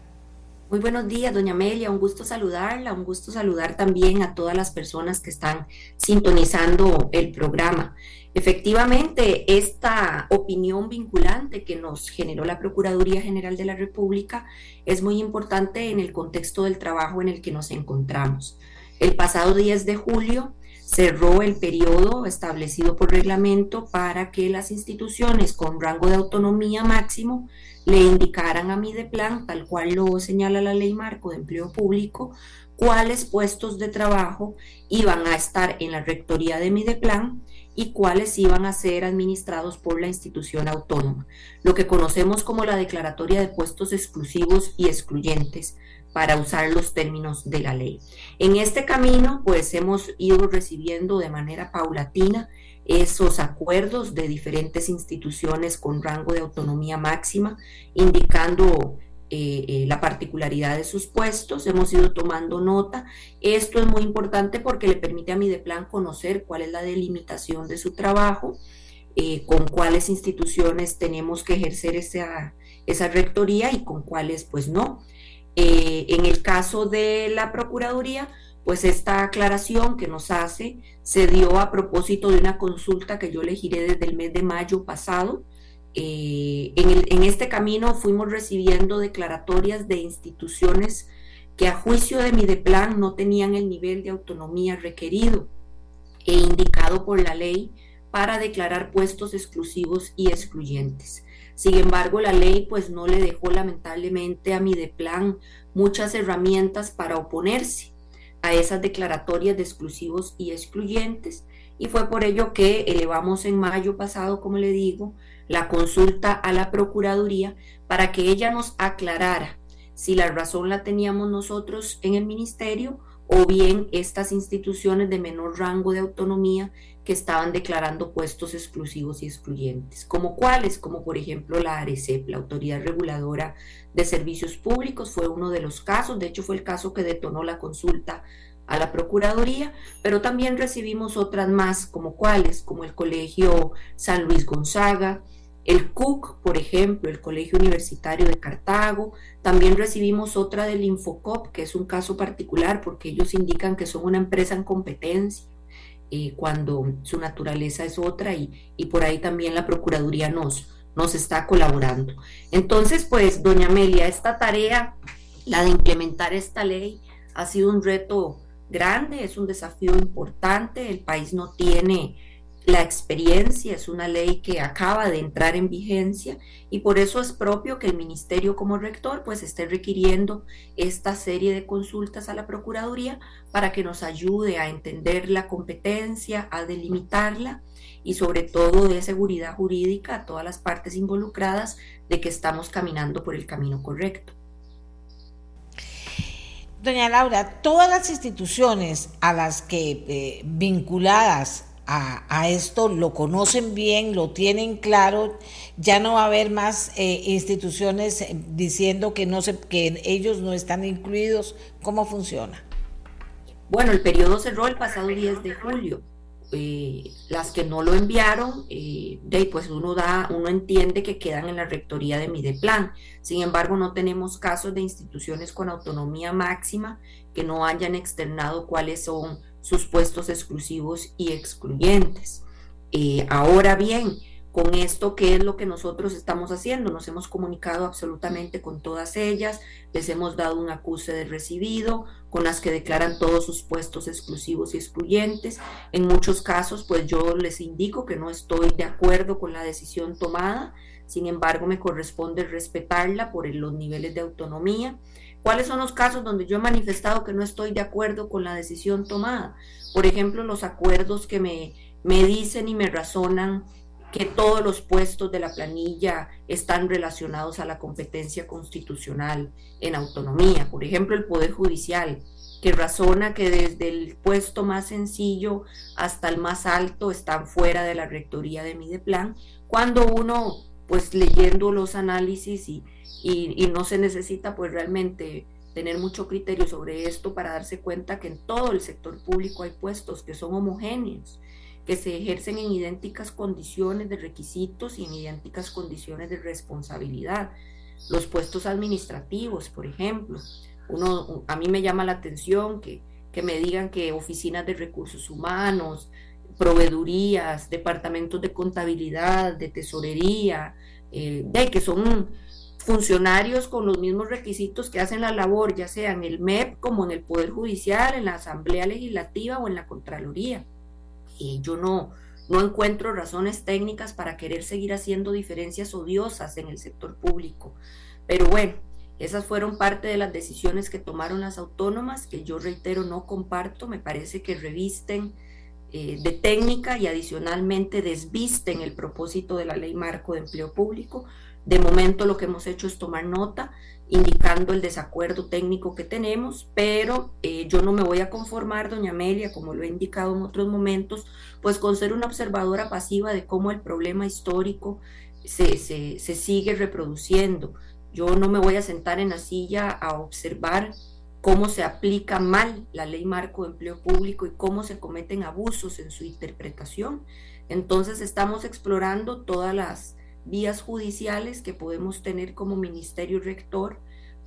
Muy buenos días, doña Amelia. Un gusto saludarla, un gusto saludar también a todas las personas que están sintonizando el programa. Efectivamente, esta opinión vinculante que nos generó la Procuraduría General de la República es muy importante en el contexto del trabajo en el que nos encontramos. El pasado 10 de julio cerró el periodo establecido por reglamento para que las instituciones con rango de autonomía máximo le indicaran a Mideplan, tal cual lo señala la Ley Marco de Empleo Público, cuáles puestos de trabajo iban a estar en la rectoría de Mideplan y cuáles iban a ser administrados por la institución autónoma, lo que conocemos como la declaratoria de puestos exclusivos y excluyentes para usar los términos de la ley. En este camino, pues hemos ido recibiendo de manera paulatina esos acuerdos de diferentes instituciones con rango de autonomía máxima, indicando eh, eh, la particularidad de sus puestos, hemos ido tomando nota. Esto es muy importante porque le permite a Mideplan conocer cuál es la delimitación de su trabajo, eh, con cuáles instituciones tenemos que ejercer esa, esa rectoría y con cuáles pues no. En el caso de la Procuraduría, pues esta aclaración que nos hace se dio a propósito de una consulta que yo le giré desde el mes de mayo pasado, eh, en, este camino fuimos recibiendo declaratorias de instituciones que a juicio de Mideplan no tenían el nivel de autonomía requerido e indicado por la ley para declarar puestos exclusivos y excluyentes. Sin embargo, la ley pues no le dejó lamentablemente a Mideplan muchas herramientas para oponerse a esas declaratorias de exclusivos y excluyentes. Y fue por ello que elevamos en mayo pasado, como le digo, la consulta a la Procuraduría para que ella nos aclarara si la razón la teníamos nosotros en el ministerio o bien estas instituciones de menor rango de autonomía que estaban declarando puestos exclusivos y excluyentes, como cuáles, como por ejemplo la ARECEP, la Autoridad Reguladora de Servicios Públicos, fue uno de los casos, de hecho fue el caso que detonó la consulta a la Procuraduría, pero también recibimos otras más, como cuáles, como el Colegio San Luis Gonzaga, el CUC, por ejemplo, el Colegio Universitario de Cartago. También recibimos otra del Infocop, que es un caso particular porque ellos indican que son una empresa en competencia eh, cuando su naturaleza es otra y, y, por ahí también la Procuraduría nos, nos está colaborando. Entonces, pues, doña Amelia, esta tarea, la de implementar esta ley, ha sido un reto grande, es un desafío importante, el país no tiene la experiencia, es una ley que acaba de entrar en vigencia y por eso es propio que el ministerio como rector pues esté requiriendo esta serie de consultas a la Procuraduría para que nos ayude a entender la competencia, a delimitarla y sobre todo de seguridad jurídica a todas las partes involucradas de que estamos caminando por el camino correcto. Doña Laura, todas las instituciones a las que eh, vinculadas a, esto lo conocen bien, lo tienen claro, ya no va a haber más eh, instituciones eh, diciendo que no se, que ellos no están incluidos. ¿Cómo funciona? Bueno, el periodo cerró el pasado 10 de julio. Eh, las que no lo enviaron, eh, pues uno da, uno entiende que quedan en la rectoría de Mideplan. Sin embargo, no tenemos casos de instituciones con autonomía máxima que no hayan externado cuáles son sus puestos exclusivos y excluyentes. Eh, ahora bien, con esto, ¿qué es lo que nosotros estamos haciendo? Nos hemos comunicado absolutamente con todas ellas, les hemos dado un acuse de recibido, con las que declaran todos sus puestos exclusivos y excluyentes. En muchos casos, pues yo les indico que no estoy de acuerdo con la decisión tomada, sin embargo, me corresponde respetarla por los niveles de autonomía. ¿Cuáles son los casos donde yo he manifestado que no estoy de acuerdo con la decisión tomada? Por ejemplo, los acuerdos que me, me dicen y me razonan que todos los puestos de la planilla están relacionados a la competencia constitucional en autonomía. Por ejemplo, el Poder Judicial, que razona que desde el puesto más sencillo hasta el más alto están fuera de la rectoría de Mideplan, cuando uno, pues leyendo los análisis y, y, no se necesita pues realmente tener mucho criterio sobre esto para darse cuenta que en todo el sector público hay puestos que son homogéneos que se ejercen en idénticas condiciones de requisitos y en idénticas condiciones de responsabilidad. los puestos administrativos, por ejemplo. Uno, a mí me llama la atención que, que me digan que oficinas de recursos humanos, proveedurías, departamentos de contabilidad, de tesorería, eh, de que son funcionarios con los mismos requisitos que hacen la labor, ya sea en el MEP como en el Poder Judicial, en la Asamblea Legislativa o en la Contraloría. Y yo no, no encuentro razones técnicas para querer seguir haciendo diferencias odiosas en el sector público. Pero bueno, esas fueron parte de las decisiones que tomaron las autónomas, que yo reitero no comparto, me parece que revisten eh, de técnica y adicionalmente desvisten el propósito de la ley marco de empleo público, de momento lo que hemos hecho es tomar nota, indicando el desacuerdo técnico que tenemos, pero eh, yo no me voy a conformar, doña Amelia, como lo he indicado en otros momentos, pues con ser una observadora pasiva de cómo el problema histórico se, se, se sigue reproduciendo. Yo no me voy a sentar en la silla a observar cómo se aplica mal la ley marco de empleo público y cómo se cometen abusos en su interpretación. Entonces estamos explorando todas las vías judiciales que podemos tener como ministerio rector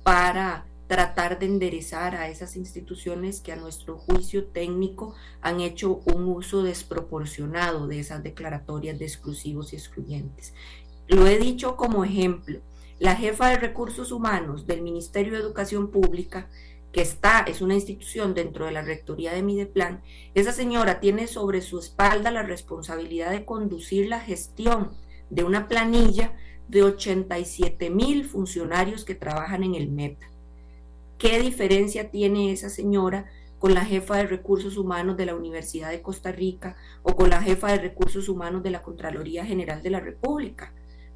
para tratar de enderezar a esas instituciones que a nuestro juicio técnico han hecho un uso desproporcionado de esas declaratorias de exclusivos y excluyentes. Lo he dicho como ejemplo. La jefa de recursos humanos del Ministerio de Educación Pública, que está, es una institución dentro de la rectoría de Mideplan, esa señora tiene sobre su espalda la responsabilidad de conducir la gestión de una planilla de 87 mil funcionarios que trabajan en el MEP. ¿Qué diferencia tiene esa señora con la jefa de recursos humanos de la Universidad de Costa Rica o con la jefa de recursos humanos de la Contraloría General de la República?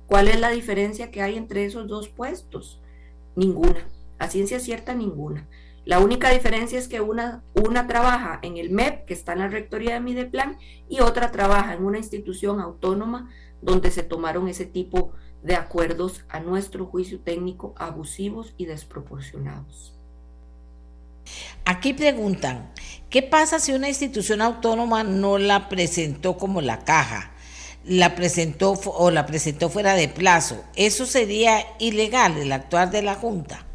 ¿Cuál es la diferencia que hay entre esos dos puestos? Ninguna. A ciencia cierta, ninguna. La única diferencia es que una, una trabaja en el MEP, que está en la rectoría de Mideplan, y otra trabaja en una institución autónoma donde se tomaron ese tipo de acuerdos a nuestro juicio técnico abusivos y desproporcionados. Aquí preguntan, ¿qué pasa si una institución autónoma no la presentó como la caja? La presentó o la presentó fuera de plazo. ¿Eso sería ilegal el actuar de la Junta?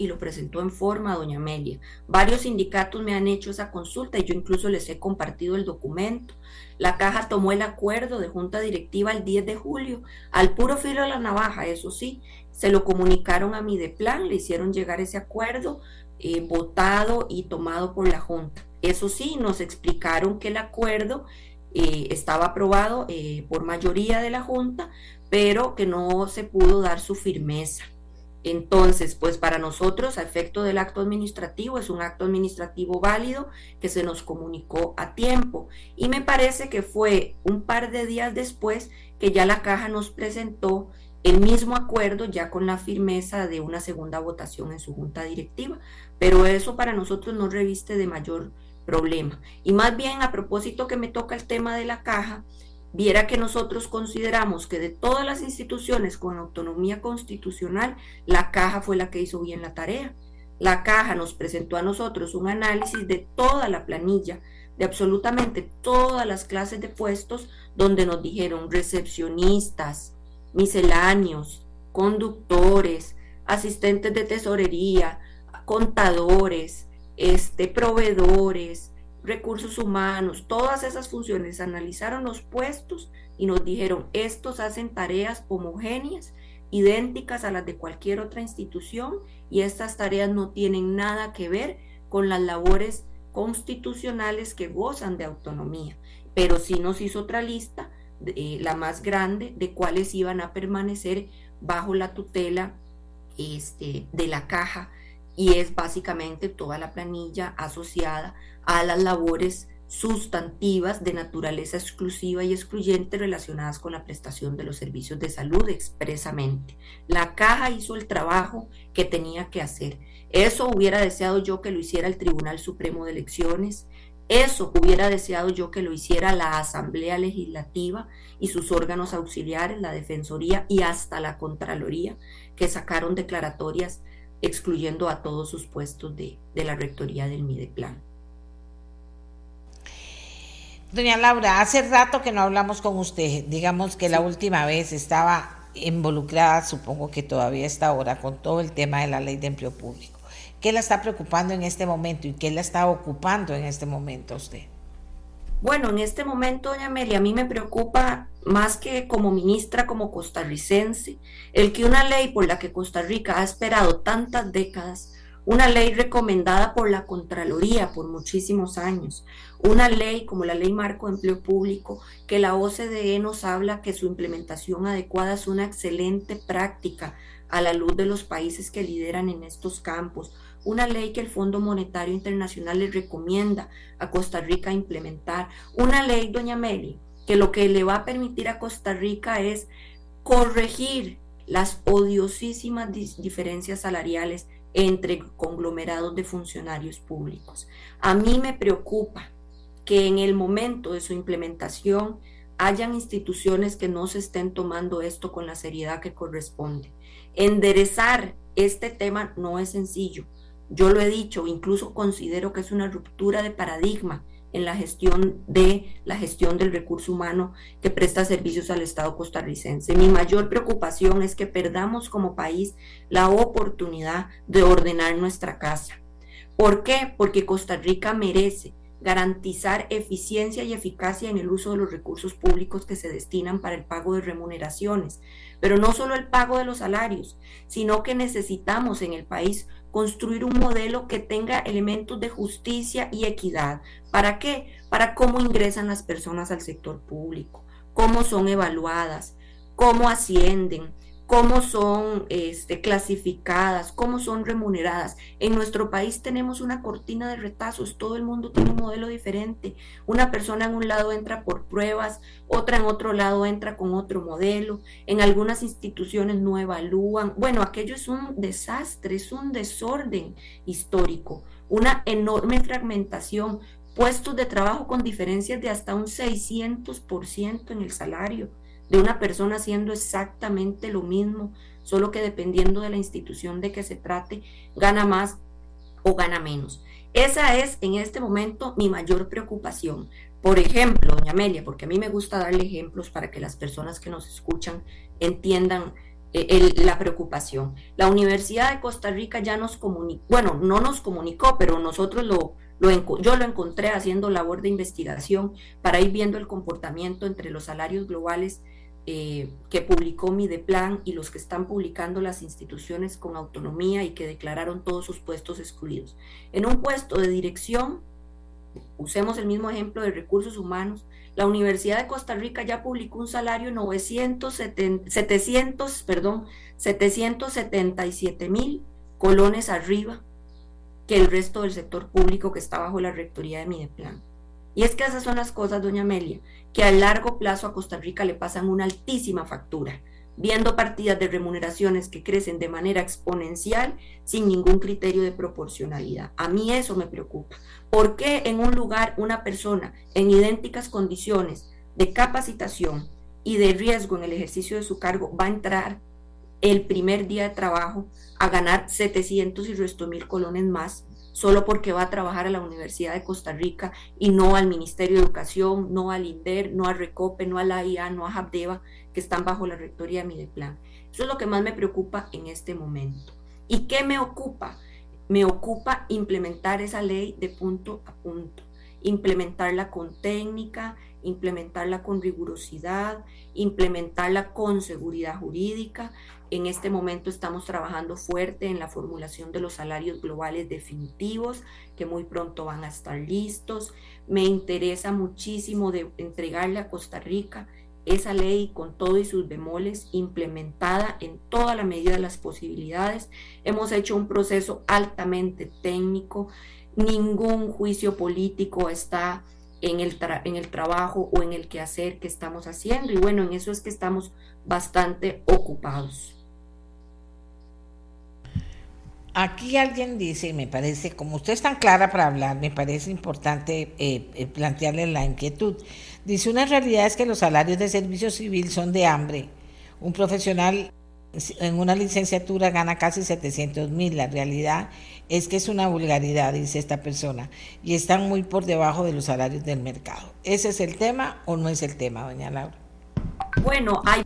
Y lo presentó en forma a doña Amelia. Varios sindicatos me han hecho esa consulta y yo incluso les he compartido el documento. La caja tomó el acuerdo de junta directiva el 10 de julio, al puro filo de la navaja, eso sí, se lo comunicaron a mi de plan, le hicieron llegar ese acuerdo eh, votado y tomado por la junta. Eso sí, nos explicaron que el acuerdo eh, estaba aprobado eh, por mayoría de la junta, pero que no se pudo dar su firmeza. Entonces, pues para nosotros, a efecto del acto administrativo, es un acto administrativo válido que se nos comunicó a tiempo. Y me parece que fue un par de días después que ya la caja nos presentó el mismo acuerdo ya con la firmeza de una segunda votación en su junta directiva. Pero eso para nosotros no reviste de mayor problema. Y más bien, a propósito que me toca el tema de la caja, viera que nosotros consideramos que de todas las instituciones con autonomía constitucional, la caja fue la que hizo bien la tarea. La caja nos presentó a nosotros un análisis de toda la planilla, de absolutamente todas las clases de puestos, donde nos dijeron recepcionistas, misceláneos, conductores, asistentes de tesorería, contadores, este, proveedores, recursos humanos, todas esas funciones, analizaron los puestos y nos dijeron, estos hacen tareas homogéneas, idénticas a las de cualquier otra institución y estas tareas no tienen nada que ver con las labores constitucionales que gozan de autonomía. Pero sí nos hizo otra lista, eh, la más grande, de cuáles iban a permanecer bajo la tutela este, de la caja y es básicamente toda la planilla asociada a las labores sustantivas de naturaleza exclusiva y excluyente relacionadas con la prestación de los servicios de salud expresamente. La caja hizo el trabajo que tenía que hacer. Eso hubiera deseado yo que lo hiciera el Tribunal Supremo de Elecciones. Eso hubiera deseado yo que lo hiciera la Asamblea Legislativa y sus órganos auxiliares, la Defensoría y hasta la Contraloría, que sacaron declaratorias excluyendo a todos sus puestos de, de la Rectoría del Mideplan. Doña Laura, hace rato que no hablamos con usted. Digamos que la última vez estaba involucrada, supongo que todavía está ahora, con todo el tema de la ley de empleo público. ¿Qué la está preocupando en este momento y qué la está ocupando en este momento usted? Bueno, en este momento, doña Amelia, a mí me preocupa más que como ministra, como costarricense, el que una ley por la que Costa Rica ha esperado tantas décadas, una ley recomendada por la Contraloría por muchísimos años, una ley como la Ley Marco de Empleo Público, que la OCDE nos habla que su implementación adecuada es una excelente práctica a la luz de los países que lideran en estos campos, una ley que el Fondo Monetario Internacional le recomienda a Costa Rica implementar, una ley, doña Meli, que lo que le va a permitir a Costa Rica es corregir las odiosísimas diferencias salariales entre conglomerados de funcionarios públicos. A mí me preocupa que en el momento de su implementación hayan instituciones que no se estén tomando esto con la seriedad que corresponde. Enderezar este tema no es sencillo. Yo lo he dicho, incluso considero que es una ruptura de paradigma en la gestión de la gestión del recurso humano que presta servicios al Estado costarricense. Mi mayor preocupación es que perdamos como país la oportunidad de ordenar nuestra casa. ¿Por qué? Porque Costa Rica merece garantizar eficiencia y eficacia en el uso de los recursos públicos que se destinan para el pago de remuneraciones, pero no solo el pago de los salarios, sino que necesitamos en el país construir un modelo que tenga elementos de justicia y equidad. ¿Para qué? Para cómo ingresan las personas al sector público, cómo son evaluadas, cómo ascienden, cómo son este, clasificadas, cómo son remuneradas. En nuestro país tenemos una cortina de retazos, todo el mundo tiene un modelo diferente. Una persona en un lado entra por pruebas, otra en otro lado entra con otro modelo. En algunas instituciones no evalúan. Bueno, aquello es un desastre, es un desorden histórico, una enorme fragmentación, puestos de trabajo con diferencias de hasta un 600% en el salario de una persona haciendo exactamente lo mismo, solo que dependiendo de la institución de que se trate, gana más o gana menos. Esa es en este momento mi mayor preocupación. Por ejemplo, doña Amelia, porque a mí me gusta darle ejemplos para que las personas que nos escuchan entiendan eh, la preocupación. La Universidad de Costa Rica ya nos comunicó, bueno, no nos comunicó, pero nosotros lo, lo, yo lo encontré haciendo labor de investigación para ir viendo el comportamiento entre los salarios globales eh, que publicó Mideplan y los que están publicando las instituciones con autonomía y que declararon todos sus puestos excluidos. En un puesto de dirección, usemos el mismo ejemplo de recursos humanos, la Universidad de Costa Rica ya publicó un salario 970, 700, perdón, 777 mil colones arriba que el resto del sector público que está bajo la rectoría de Mideplan. Y es que esas son las cosas, doña Amelia, que a largo plazo a Costa Rica le pasan una altísima factura, viendo partidas de remuneraciones que crecen de manera exponencial sin ningún criterio de proporcionalidad. A mí eso me preocupa. ¿Por qué en un lugar una persona en idénticas condiciones de capacitación y de riesgo en el ejercicio de su cargo va a entrar el primer día de trabajo a ganar 700 y resto mil colones más solo porque va a trabajar a la Universidad de Costa Rica y no al Ministerio de Educación, no al INDER, no a Recope, no a la IA, no a Habdeba, que están bajo la rectoría de Mideplan. Eso es lo que más me preocupa en este momento. ¿Y qué me ocupa? Me ocupa implementar esa ley de punto a punto, implementarla con técnica, implementarla con rigurosidad, implementarla con seguridad jurídica, en este momento estamos trabajando fuerte en la formulación de los salarios globales definitivos, que muy pronto van a estar listos. Me interesa muchísimo de entregarle a Costa Rica esa ley con todo y sus bemoles implementada en toda la medida de las posibilidades. Hemos hecho un proceso altamente técnico. Ningún juicio político está en el, en el trabajo o en el quehacer que estamos haciendo. Y bueno, en eso es que estamos bastante ocupados. Aquí alguien dice, me parece, como usted es tan clara para hablar, me parece importante eh, eh, plantearle la inquietud. Dice, una realidad es que los salarios de servicio civil son de hambre. Un profesional en una licenciatura gana casi 700 mil. La realidad es que es una vulgaridad, dice esta persona, y están muy por debajo de los salarios del mercado. ¿Ese es el tema o no es el tema, doña Laura? Bueno, hay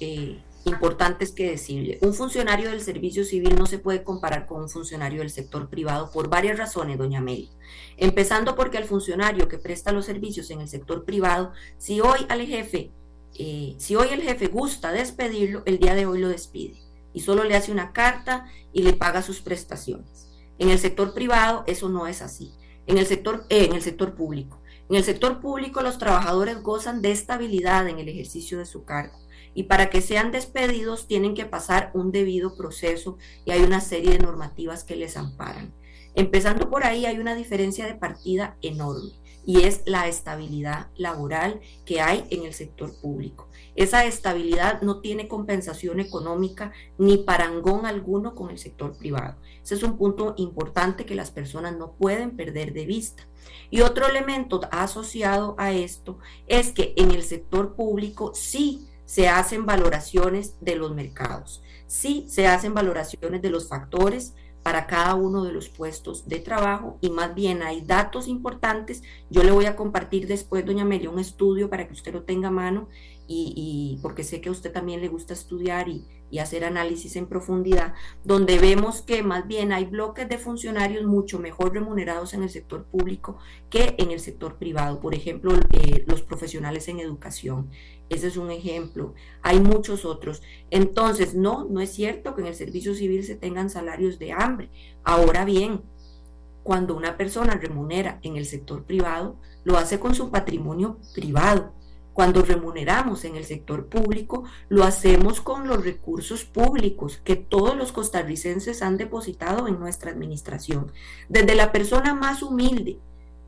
eh, importantes que decirle. Un funcionario del servicio civil no se puede comparar con un funcionario del sector privado por varias razones, doña Meli. Empezando porque el funcionario que presta los servicios en el sector privado, si hoy al jefe eh, si hoy el jefe gusta despedirlo, el día de hoy lo despide y solo le hace una carta y le paga sus prestaciones. En el sector privado eso no es así. En el sector, eh, en el sector público. En el sector público los trabajadores gozan de estabilidad en el ejercicio de su cargo y para que sean despedidos tienen que pasar un debido proceso y hay una serie de normativas que les amparan. Empezando por ahí hay una diferencia de partida enorme y es la estabilidad laboral que hay en el sector público. Esa estabilidad no tiene compensación económica ni parangón alguno con el sector privado. Ese es un punto importante que las personas no pueden perder de vista. Y otro elemento asociado a esto es que en el sector público sí se hacen valoraciones de los mercados, sí se hacen valoraciones de los factores para cada uno de los puestos de trabajo y más bien hay datos importantes. Yo le voy a compartir después, doña Amelia, un estudio para que usted lo tenga a mano y, porque sé que a usted también le gusta estudiar y, hacer análisis en profundidad, donde vemos que más bien hay bloques de funcionarios mucho mejor remunerados en el sector público que en el sector privado. Por ejemplo, eh, los profesionales en educación. Ese es un ejemplo. Hay muchos otros. Entonces, no, no es cierto que en el servicio civil se tengan salarios de hambre. Ahora bien, cuando una persona remunera en el sector privado, lo hace con su patrimonio privado. Cuando remuneramos en el sector público, lo hacemos con los recursos públicos que todos los costarricenses han depositado en nuestra administración. Desde la persona más humilde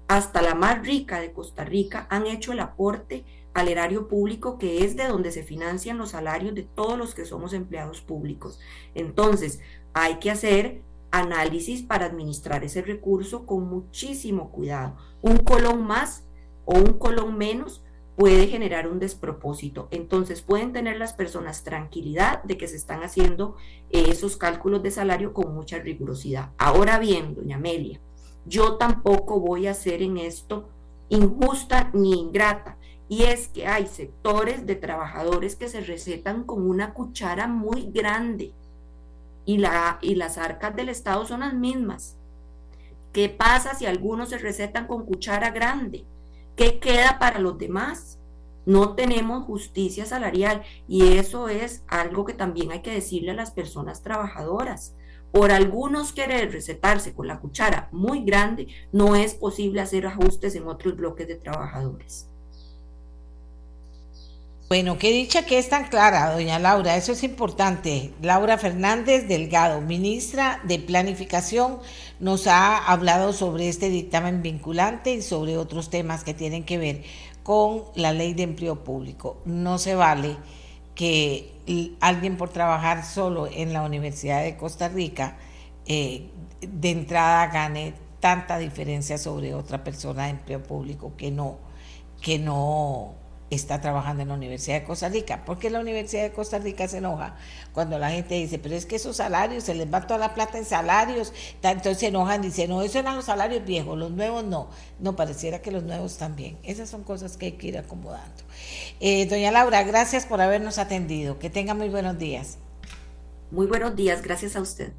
hasta la más rica de Costa Rica han hecho el aporte al erario público, que es de donde se financian los salarios de todos los que somos empleados públicos. Entonces, hay que hacer análisis para administrar ese recurso con muchísimo cuidado. Un colón más o un colón menos puede generar un despropósito. Entonces pueden tener las personas tranquilidad de que se están haciendo esos cálculos de salario con mucha rigurosidad. Ahora bien, doña Amelia, yo tampoco voy a ser en esto injusta ni ingrata. Y es que hay sectores de trabajadores que se recetan con una cuchara muy grande y, y las arcas del Estado son las mismas. ¿Qué pasa si algunos se recetan con cuchara grande? ¿Qué queda para los demás? No tenemos justicia salarial y eso es algo que también hay que decirle a las personas trabajadoras. Por algunos querer recetarse con la cuchara muy grande, no es posible hacer ajustes en otros bloques de trabajadores. Bueno, qué dicha que es tan clara, doña Laura, eso es importante. Laura Fernández Delgado, ministra de Planificación, nos ha hablado sobre este dictamen vinculante y sobre otros temas que tienen que ver con la ley de empleo público. No se vale que alguien por trabajar solo en la Universidad de Costa Rica eh, de entrada gane tanta diferencia sobre otra persona de empleo público que no, que no está trabajando en la Universidad de Costa Rica. porque la Universidad de Costa Rica se enoja cuando la gente dice, pero es que esos salarios, se les va toda la plata en salarios, entonces se enojan, dicen, no, esos eran los salarios viejos, los nuevos no. No, pareciera que los nuevos también. Esas son cosas que hay que ir acomodando. Eh, doña Laura, gracias por habernos atendido. Que tenga muy buenos días. Muy buenos días, gracias a usted.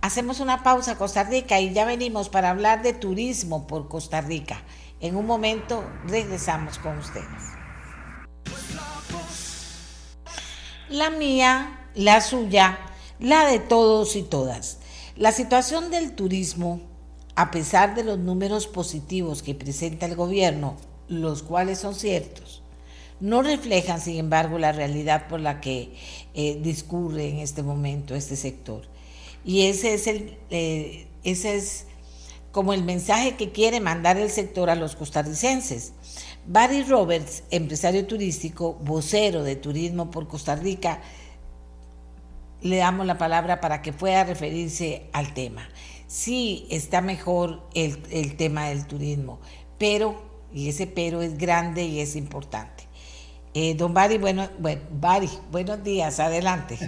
Hacemos una pausa, Costa Rica, y ya venimos para hablar de turismo por Costa Rica. En un momento regresamos con ustedes. La mía, la suya, la de todos y todas. La situación del turismo, a pesar de los números positivos que presenta el gobierno, los cuales son ciertos, no reflejan, sin embargo, la realidad por la que eh, discurre en este momento este sector. Y ese es el, eh, ese es como el mensaje que quiere mandar el sector a los costarricenses. Barry Roberts, empresario turístico, vocero de Turismo por Costa Rica, le damos la palabra para que pueda referirse al tema. Sí está mejor el, el tema del turismo, pero, y ese pero es grande y es importante. Eh, don Bari, bueno, bueno, buenos días, adelante.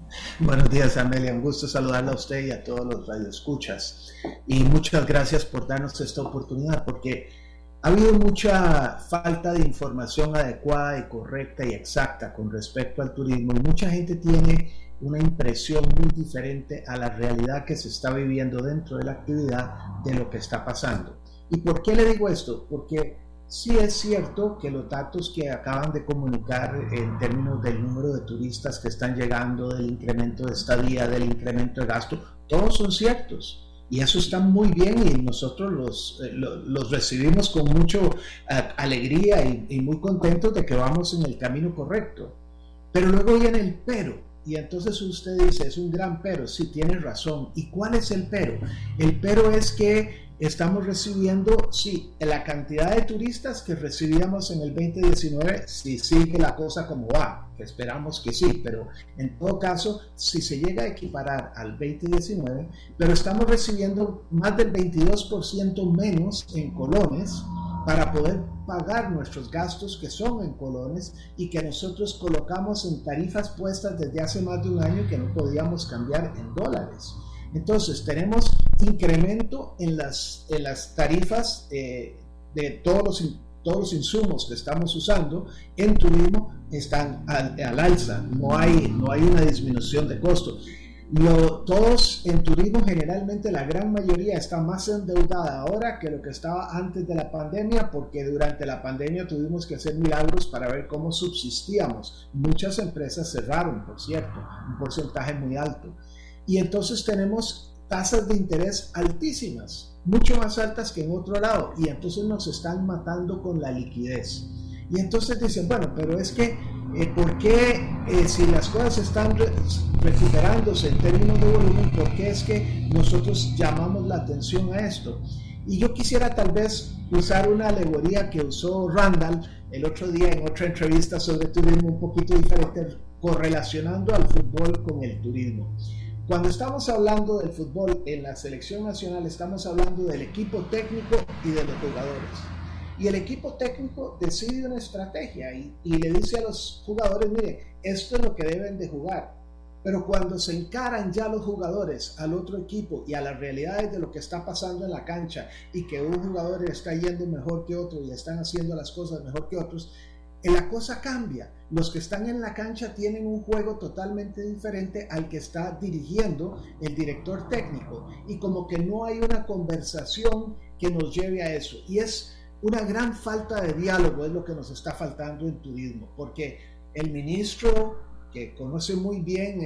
buenos días, Amelia, un gusto saludarla a usted y a todos los radioescuchas. Y muchas gracias por darnos esta oportunidad, porque ha habido mucha falta de información adecuada y correcta y exacta con respecto al turismo y mucha gente tiene una impresión muy diferente a la realidad que se está viviendo dentro de la actividad de lo que está pasando. ¿Y por qué le digo esto? Porque sí es cierto que los datos que acaban de comunicar en términos del número de turistas que están llegando, del incremento de estadía, del incremento de gasto, todos son ciertos. Y eso está muy bien y nosotros los, eh, los recibimos con mucha alegría y, muy contentos de que vamos en el camino correcto. Pero luego viene el pero. Y entonces usted dice, es un gran pero, sí, tiene razón. ¿Y cuál es el pero? El pero es que estamos recibiendo, sí, la cantidad de turistas que recibíamos en el 2019, si sigue la cosa como va, esperamos que sí, pero en todo caso, si se llega a equiparar al 2019, pero estamos recibiendo más del 22% menos en colones para poder pagar nuestros gastos que son en colones y que nosotros colocamos en tarifas puestas desde hace más de un año que no podíamos cambiar en dólares. Entonces tenemos incremento en las, en las tarifas eh, de todos los, todos los insumos que estamos usando en turismo están al, al alza, no hay, no hay una disminución de costos. Lo, todos en turismo generalmente la gran mayoría está más endeudada ahora que lo que estaba antes de la pandemia porque durante la pandemia tuvimos que hacer milagros para ver cómo subsistíamos. Muchas empresas cerraron, por cierto, un porcentaje muy alto. Y entonces tenemos tasas de interés altísimas, mucho más altas que en otro lado, y entonces nos están matando con la liquidez. Y entonces dicen, bueno, pero es que, eh, ¿por qué eh, si las cosas están recuperándose en términos de volumen, por qué es que nosotros llamamos la atención a esto? Y yo quisiera tal vez usar una alegoría que usó Randall el otro día en otra entrevista sobre turismo un poquito diferente, correlacionando al fútbol con el turismo. Cuando estamos hablando del fútbol en la selección nacional, estamos hablando del equipo técnico y de los jugadores. Y el equipo técnico decide una estrategia y, le dice a los jugadores, mire, esto es lo que deben de jugar. Pero cuando se encaran ya los jugadores al otro equipo y a las realidades de lo que está pasando en la cancha y que un jugador está yendo mejor que otro y están haciendo las cosas mejor que otros, la cosa cambia. Los que están en la cancha tienen un juego totalmente diferente al que está dirigiendo el director técnico y como que no hay una conversación que nos lleve a eso. Y es una gran falta de diálogo, es lo que nos está faltando en turismo, porque el ministro que conoce muy bien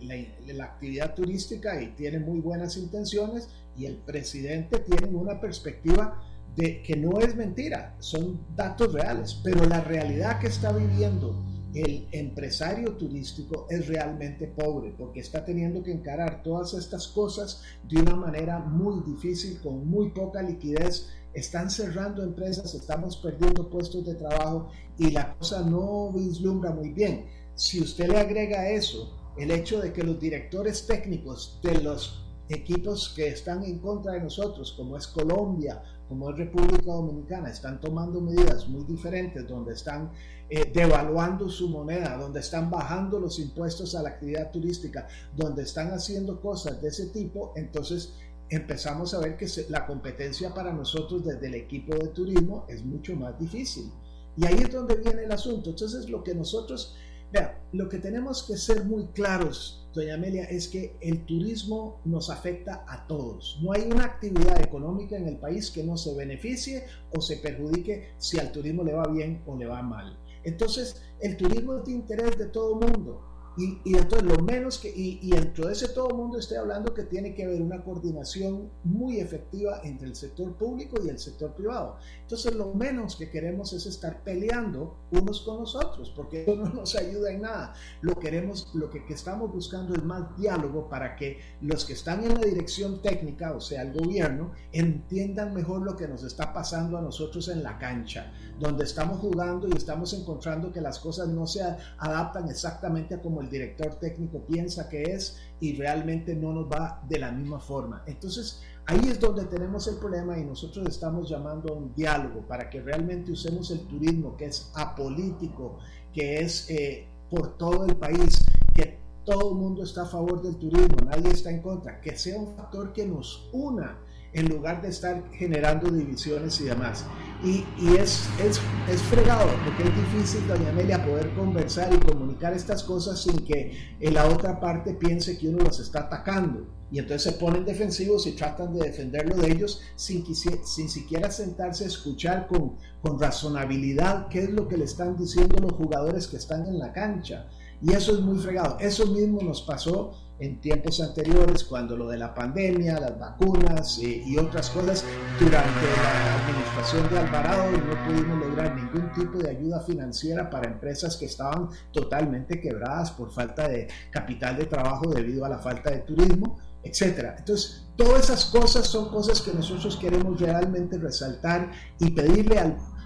la, la actividad turística y tiene muy buenas intenciones, y el presidente tienen una perspectiva de que no es mentira, son datos reales, pero la realidad que está viviendo el empresario turístico es realmente pobre porque está teniendo que encarar todas estas cosas de una manera muy difícil, con muy poca liquidez. Están cerrando empresas, estamos perdiendo puestos de trabajo y la cosa no vislumbra muy bien. Si usted le agrega eso el hecho de que los directores técnicos de los equipos que están en contra de nosotros, como es Colombia, como es República Dominicana, están tomando medidas muy diferentes, donde están eh, devaluando su moneda, donde están bajando los impuestos a la actividad turística, donde están haciendo cosas de ese tipo, entonces empezamos a ver que la competencia para nosotros desde el equipo de turismo es mucho más difícil. Y ahí es donde viene el asunto. Entonces lo que nosotros, vea, lo que tenemos que ser muy claros doña Amelia, es que el turismo nos afecta a todos. No hay una actividad económica en el país que no se beneficie o se perjudique si al turismo le va bien o le va mal. Entonces, el turismo es de interés de todo el mundo. Y, y, entonces lo menos que, y, y, dentro de ese todo el mundo estoy hablando que tiene que haber una coordinación muy efectiva entre el sector público y el sector privado. Entonces lo menos que queremos es estar peleando unos con los otros, porque eso no nos ayuda en nada. Lo, queremos, lo que, que estamos buscando es más diálogo para que los que están en la dirección técnica, o sea, el gobierno, entiendan mejor lo que nos está pasando a nosotros en la cancha, donde estamos jugando y estamos encontrando que las cosas no se adaptan exactamente a como el director técnico piensa que es y realmente no nos va de la misma forma. Entonces Ahí es donde tenemos el problema y nosotros estamos llamando a un diálogo para que realmente usemos el turismo que es apolítico, que es eh, por todo el país, que todo el mundo está a favor del turismo, nadie está en contra, que sea un factor que nos una en lugar de estar generando divisiones y demás. Y, es, es, es, fregado, porque es difícil, doña Amelia, poder conversar y comunicar estas cosas sin que en la otra parte piense que uno los está atacando. Y entonces se ponen defensivos y tratan de defenderlo de ellos sin, sin siquiera sentarse a escuchar con, con razonabilidad qué es lo que le están diciendo los jugadores que están en la cancha. Y eso es muy fregado. Eso mismo nos pasó en tiempos anteriores, cuando lo de la pandemia, las vacunas eh, y otras cosas, durante la administración de Alvarado no pudimos lograr ningún tipo de ayuda financiera para empresas que estaban totalmente quebradas por falta de capital de trabajo debido a la falta de turismo, etcétera. Entonces, todas esas cosas son cosas que nosotros queremos realmente resaltar y pedirle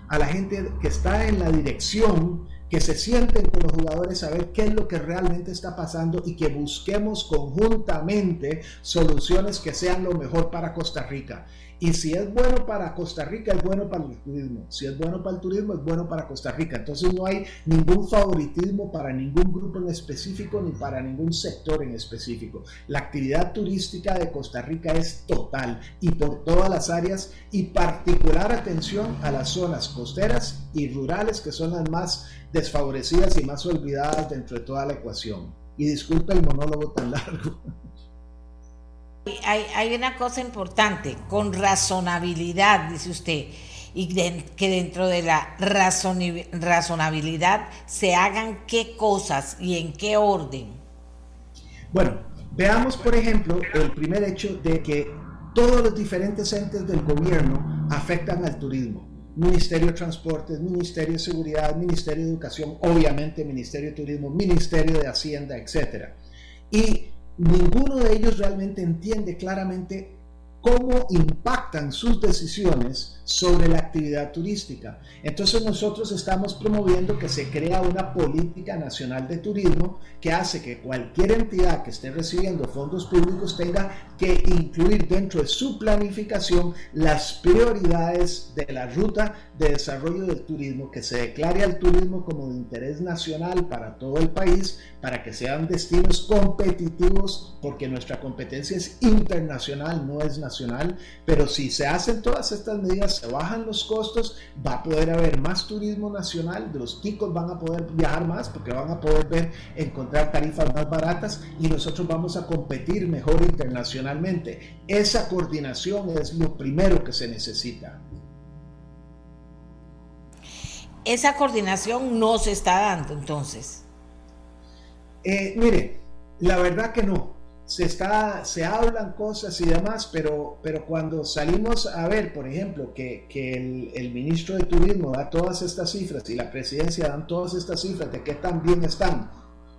a la gente que está en la dirección que se sienten con los jugadores a ver qué es lo que realmente está pasando y que busquemos conjuntamente soluciones que sean lo mejor para Costa Rica. Y si es bueno para Costa Rica, es bueno para el turismo. Si es bueno para el turismo, es bueno para Costa Rica. Entonces no hay ningún favoritismo para ningún grupo en específico ni para ningún sector en específico. La actividad turística de Costa Rica es total y por todas las áreas y particular atención a las zonas costeras y rurales que son las más desfavorecidas y más olvidadas dentro de toda la ecuación. Y disculpe el monólogo tan largo. Hay, una cosa importante, con razonabilidad, dice usted, y que dentro de la razonabilidad se hagan qué cosas y en qué orden. Bueno, veamos por ejemplo el primer hecho de que todos los diferentes entes del gobierno afectan al turismo. Ministerio de Transportes, Ministerio de Seguridad, Ministerio de Educación, obviamente Ministerio de Turismo, Ministerio de Hacienda, etc. Y ninguno de ellos realmente entiende claramente cómo impactan sus decisiones sobre la actividad turística. Entonces nosotros estamos promoviendo que se crea una política nacional de turismo que hace que cualquier entidad que esté recibiendo fondos públicos tenga que incluir dentro de su planificación las prioridades de la ruta de desarrollo del turismo, que se declare al turismo como de interés nacional para todo el país, para que sean destinos competitivos, porque nuestra competencia es internacional, no es nacional, pero si se hacen todas estas medidas, se bajan los costos, va a poder haber más turismo nacional, los ticos van a poder viajar más porque van a poder ver, encontrar tarifas más baratas y nosotros vamos a competir mejor internacionalmente. Esa coordinación es lo primero que se necesita. Esa coordinación no se está dando entonces. Eh, mire, la verdad que no se, está, se hablan cosas y demás, pero, pero cuando salimos a ver, por ejemplo, que, que el, ministro de Turismo da todas estas cifras y la presidencia dan todas estas cifras de que tan bien están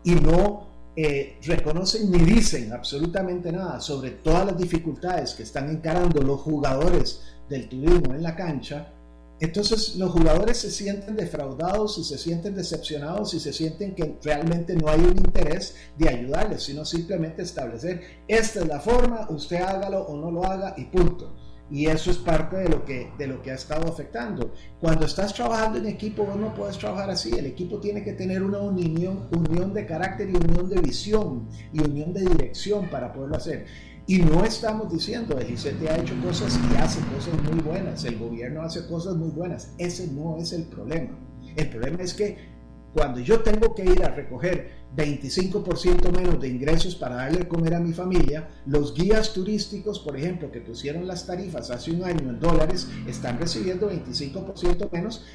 y no eh, reconocen ni dicen absolutamente nada sobre todas las dificultades que están encarando los jugadores del turismo en la cancha, entonces los jugadores se sienten defraudados y se sienten decepcionados y se sienten que realmente no hay un interés de ayudarles, sino simplemente establecer, esta es la forma, usted hágalo o no lo haga y punto. Y eso es parte de lo que, de lo que ha estado afectando. Cuando estás trabajando en equipo, vos no puedes trabajar así. El equipo tiene que tener una unión, unión de carácter y unión de visión y unión de dirección para poderlo hacer. Y no estamos diciendo, el ICT ha hecho cosas y hace cosas muy buenas, el gobierno hace cosas muy buenas. Ese no es el problema. El problema es que cuando yo tengo que ir a recoger 25% menos de ingresos para darle comer a mi familia, los guías turísticos, por ejemplo, que pusieron las tarifas hace un año en dólares, están recibiendo 25% menos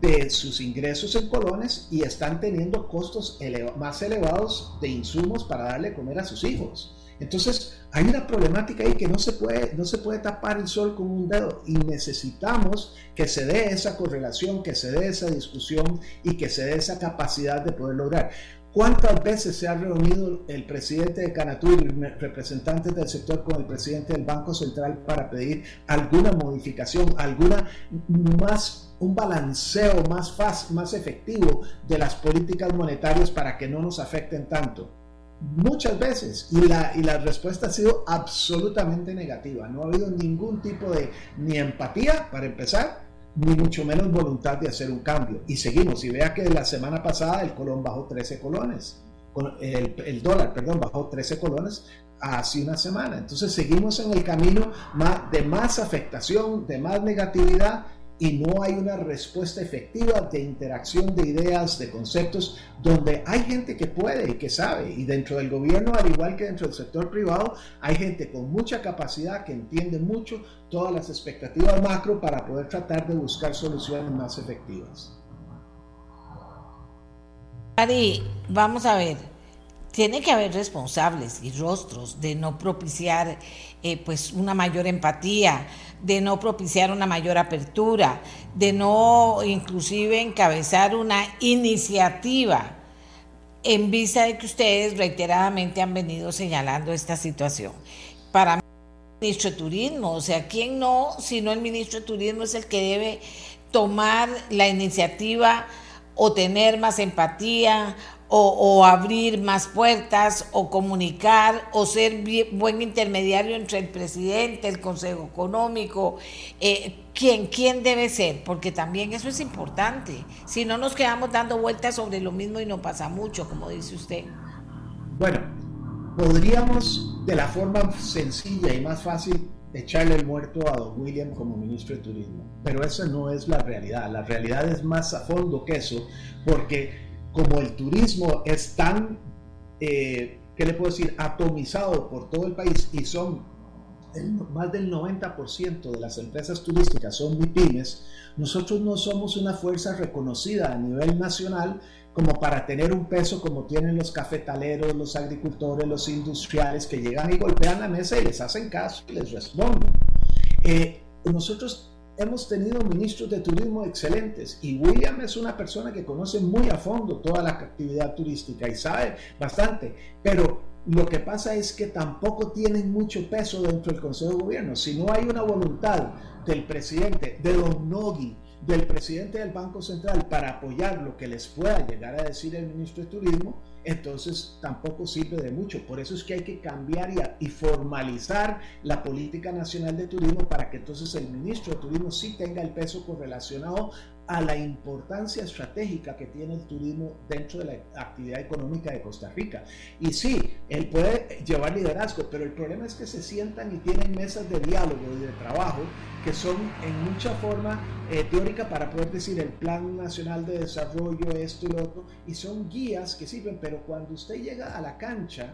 de sus ingresos en colones y están teniendo costos más elevados de insumos para darle comer a sus hijos. Entonces, hay una problemática ahí que no se puede, no se puede tapar el sol con un dedo y necesitamos que se dé esa correlación, que se dé esa discusión y que se dé esa capacidad de poder lograr. ¿Cuántas veces se ha reunido el presidente de Canatur y representantes del sector con el presidente del Banco Central para pedir alguna modificación, alguna más un balanceo más fácil, más efectivo de las políticas monetarias para que no nos afecten tanto? Muchas veces y la, y la respuesta ha sido absolutamente negativa. No ha habido ningún tipo de ni empatía para empezar, ni mucho menos voluntad de hacer un cambio. Y seguimos. Y vea que la semana pasada el colón bajó 13 colones. El, el dólar, perdón, bajó 13 colones hace una semana. Entonces seguimos en el camino de más afectación, de más negatividad y no hay una respuesta efectiva de interacción de ideas, de conceptos, donde hay gente que puede y que sabe. Y dentro del gobierno, al igual que dentro del sector privado, hay gente con mucha capacidad que entiende mucho todas las expectativas macro para poder tratar de buscar soluciones más efectivas. Ari, vamos a ver, tiene que haber responsables y rostros de no propiciar eh, pues una mayor empatía, de no propiciar una mayor apertura, de no inclusive encabezar una iniciativa en vista de que ustedes reiteradamente han venido señalando esta situación. Para mí, el ministro de Turismo, o sea, ¿quién no, sino el ministro de Turismo es el que debe tomar la iniciativa o tener más empatía o, abrir más puertas o comunicar o ser buen intermediario entre el presidente, el Consejo Económico, eh, ¿quién, ¿quién debe ser? Porque también eso es importante. Si no nos quedamos dando vueltas sobre lo mismo y no pasa mucho, como dice usted. Bueno, podríamos de la forma sencilla y más fácil echarle el muerto a don William como ministro de Turismo, pero esa no es la realidad. La realidad es más a fondo que eso, porque como el turismo es tan, eh, ¿qué le puedo decir?, atomizado por todo el país y son más del 90% de las empresas turísticas son MIPIMES, nosotros no somos una fuerza reconocida a nivel nacional como para tener un peso como tienen los cafetaleros, los agricultores, los industriales que llegan y golpean la mesa y les hacen caso y les responden. Eh, nosotros hemos tenido ministros de turismo excelentes y William es una persona que conoce muy a fondo toda la actividad turística y sabe bastante, pero lo que pasa es que tampoco tienen mucho peso dentro del Consejo de Gobierno. Si no hay una voluntad del presidente, de Don Nogui, del presidente del Banco Central para apoyar lo que les pueda llegar a decir el ministro de Turismo, entonces tampoco sirve de mucho. Por eso es que hay que cambiar y, y, formalizar la política nacional de turismo para que entonces el ministro de Turismo sí tenga el peso correlacionado a la importancia estratégica que tiene el turismo dentro de la actividad económica de Costa Rica. Y sí, él puede llevar liderazgo, pero el problema es que se sientan y tienen mesas de diálogo y de trabajo que son en mucha forma eh, teórica para poder decir el Plan Nacional de Desarrollo, esto y lo otro, y son guías que sirven, pero cuando usted llega a la cancha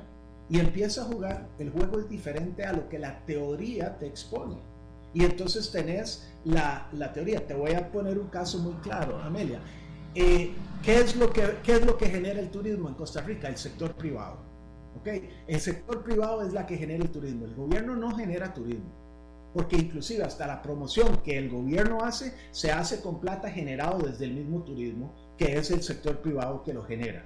y empieza a jugar, el juego es diferente a lo que la teoría te expone. Y entonces tenés la, la teoría. Te voy a poner un caso muy claro, Amelia. Eh, ¿qué, es lo que, ¿Qué es lo que genera el turismo en Costa Rica? El sector privado. ¿okay? El sector privado es la que genera el turismo. El gobierno no genera turismo. Porque inclusive hasta la promoción que el gobierno hace se hace con plata generado desde el mismo turismo, que es el sector privado que lo genera.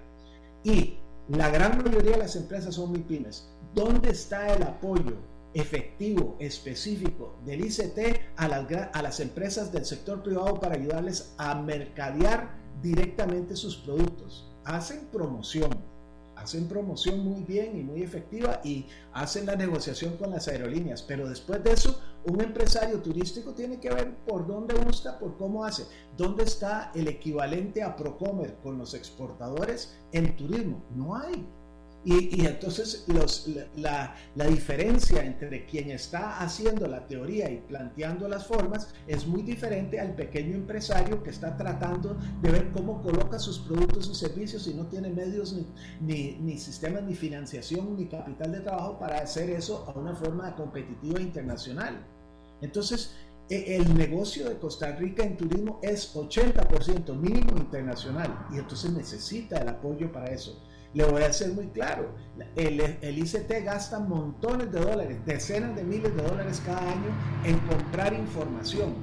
Y la gran mayoría de las empresas son muy pymes. ¿Dónde está el apoyo efectivo, específico del ICT a las, a las empresas del sector privado para ayudarles a mercadear directamente sus productos. Hacen promoción, hacen promoción muy bien y muy efectiva y hacen la negociación con las aerolíneas, pero después de eso un empresario turístico tiene que ver por dónde busca, por cómo hace, dónde está el equivalente a Procomer con los exportadores en turismo. No hay. Y, entonces los, la, la, diferencia entre quien está haciendo la teoría y planteando las formas es muy diferente al pequeño empresario que está tratando de ver cómo coloca sus productos y servicios y no tiene medios ni, ni, ni sistemas ni financiación ni capital de trabajo para hacer eso a una forma competitiva internacional. Entonces, e, el negocio de Costa Rica en turismo es 80% mínimo internacional y entonces necesita el apoyo para eso. Le voy a ser muy claro, el, el, ICT gasta montones de dólares, decenas de miles de dólares cada año en comprar información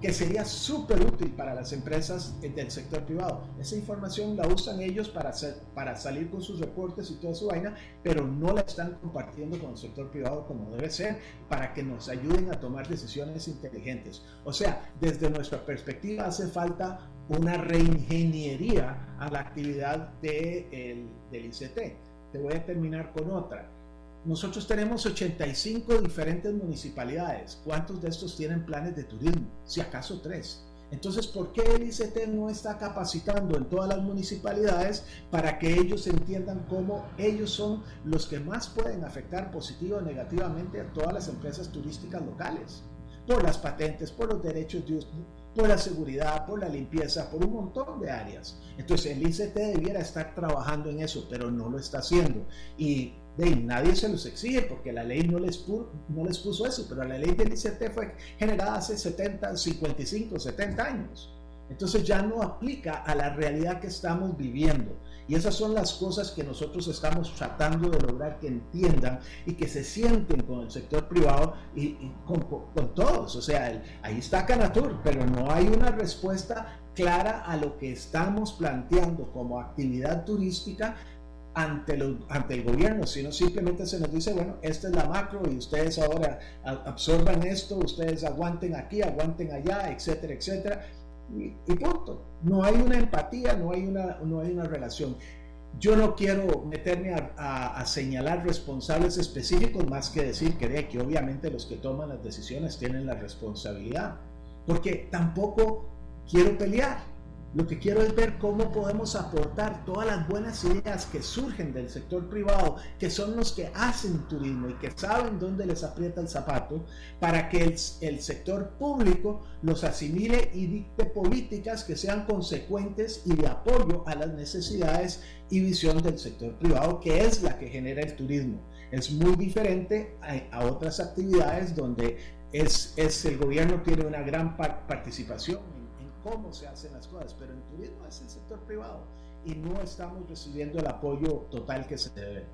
que sería súper útil para las empresas del sector privado. Esa información la usan ellos para, hacer, para salir con sus reportes y toda su vaina, pero no la están compartiendo con el sector privado como debe ser para que nos ayuden a tomar decisiones inteligentes. O sea, desde nuestra perspectiva hace falta una reingeniería a la actividad de el, del ICT. te voy a terminar con otra. Nosotros tenemos 85 diferentes municipalidades. ¿Cuántos de estos tienen planes de turismo? Si acaso tres. Entonces, ¿por qué el ICT no está capacitando en todas las municipalidades para que ellos entiendan cómo ellos son los que más pueden afectar positivo o negativamente a todas las empresas turísticas locales? Por las patentes, por los derechos de uso, por la seguridad, por la limpieza, por un montón de áreas. Entonces, el ICT debiera estar trabajando en eso, pero no lo está haciendo. Y de nadie se los exige porque la ley no les, no les puso eso, pero la ley del ICT fue generada hace 70, 55, 70 años. Entonces ya no aplica a la realidad que estamos viviendo. Y esas son las cosas que nosotros estamos tratando de lograr que entiendan y que se sienten con el sector privado y, con, todos. O sea, ahí está Canatur, pero no hay una respuesta clara a lo que estamos planteando como actividad turística ante, ante el gobierno, sino simplemente se nos dice, bueno, esta es la macro y ustedes ahora absorban esto, ustedes aguanten aquí, aguanten allá, etcétera, etcétera, y, punto. No hay una empatía, no hay una, no hay una relación. Yo no quiero meterme a, señalar responsables específicos más que decir que, que obviamente los que toman las decisiones tienen la responsabilidad, porque tampoco quiero pelear lo que quiero es ver cómo podemos aportar todas las buenas ideas que surgen del sector privado, que son los que hacen turismo y que saben dónde les aprieta el zapato, para que el, sector público los asimile y dicte políticas que sean consecuentes y de apoyo a las necesidades y visión del sector privado, que es la que genera el turismo. Es muy diferente a, otras actividades donde es, el gobierno tiene una gran participación cómo se hacen las cosas, pero en turismo es el sector privado y no estamos recibiendo el apoyo total que se debe.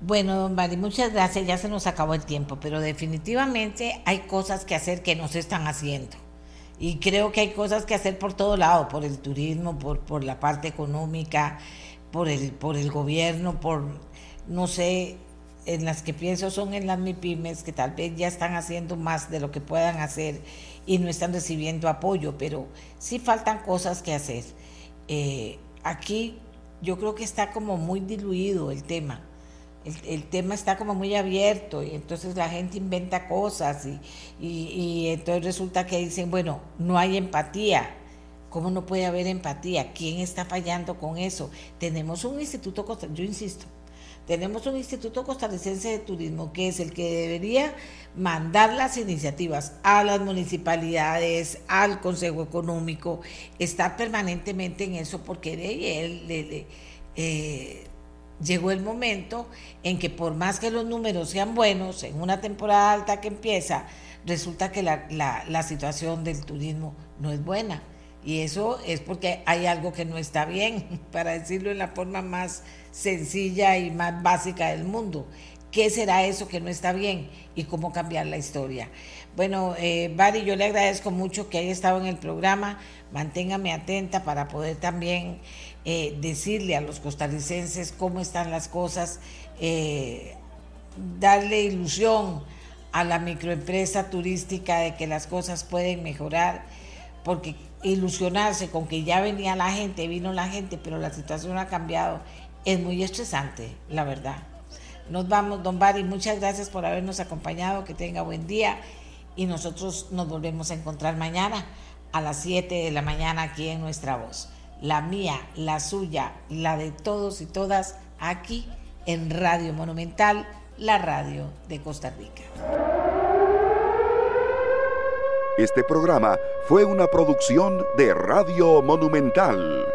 Bueno, don Bari, muchas gracias. Ya se nos acabó el tiempo, pero definitivamente hay cosas que hacer que no se están haciendo. Y creo que hay cosas que hacer por todo lado, por el turismo, por, por la parte económica, por el, por el gobierno, por, no sé, en las que pienso son en las MIPIMES, que tal vez ya están haciendo más de lo que puedan hacer y no están recibiendo apoyo, pero sí faltan cosas que hacer. Eh, aquí yo creo que está como muy diluido el tema. El, tema está como muy abierto y entonces la gente inventa cosas y, y, entonces resulta que dicen, bueno, no hay empatía. ¿Cómo no puede haber empatía? ¿Quién está fallando con eso? Tenemos un instituto, yo insisto, tenemos un Instituto Costarricense de Turismo que es el que debería mandar las iniciativas a las municipalidades, al Consejo Económico, estar permanentemente en eso porque de él eh, llegó el momento en que por más que los números sean buenos, en una temporada alta que empieza, resulta que la, la situación del turismo no es buena. Y eso es porque hay algo que no está bien, para decirlo en la forma más sencilla y más básica del mundo. ¿Qué será eso que no está bien y cómo cambiar la historia? Bueno, eh, yo le agradezco mucho que haya estado en el programa. Manténgame atenta para poder también eh, decirle a los costarricenses cómo están las cosas, eh, darle ilusión a la microempresa turística de que las cosas pueden mejorar, porque ilusionarse con que ya venía la gente, vino la gente, pero la situación ha cambiado es muy estresante, la verdad. Nos vamos, don Bari, muchas gracias por habernos acompañado, que tenga buen día y nosotros nos volvemos a encontrar mañana a las 7 de la mañana aquí en nuestra voz. La mía, la suya, la de todos y todas aquí en Radio Monumental, la radio de Costa Rica. Este programa fue una producción de Radio Monumental.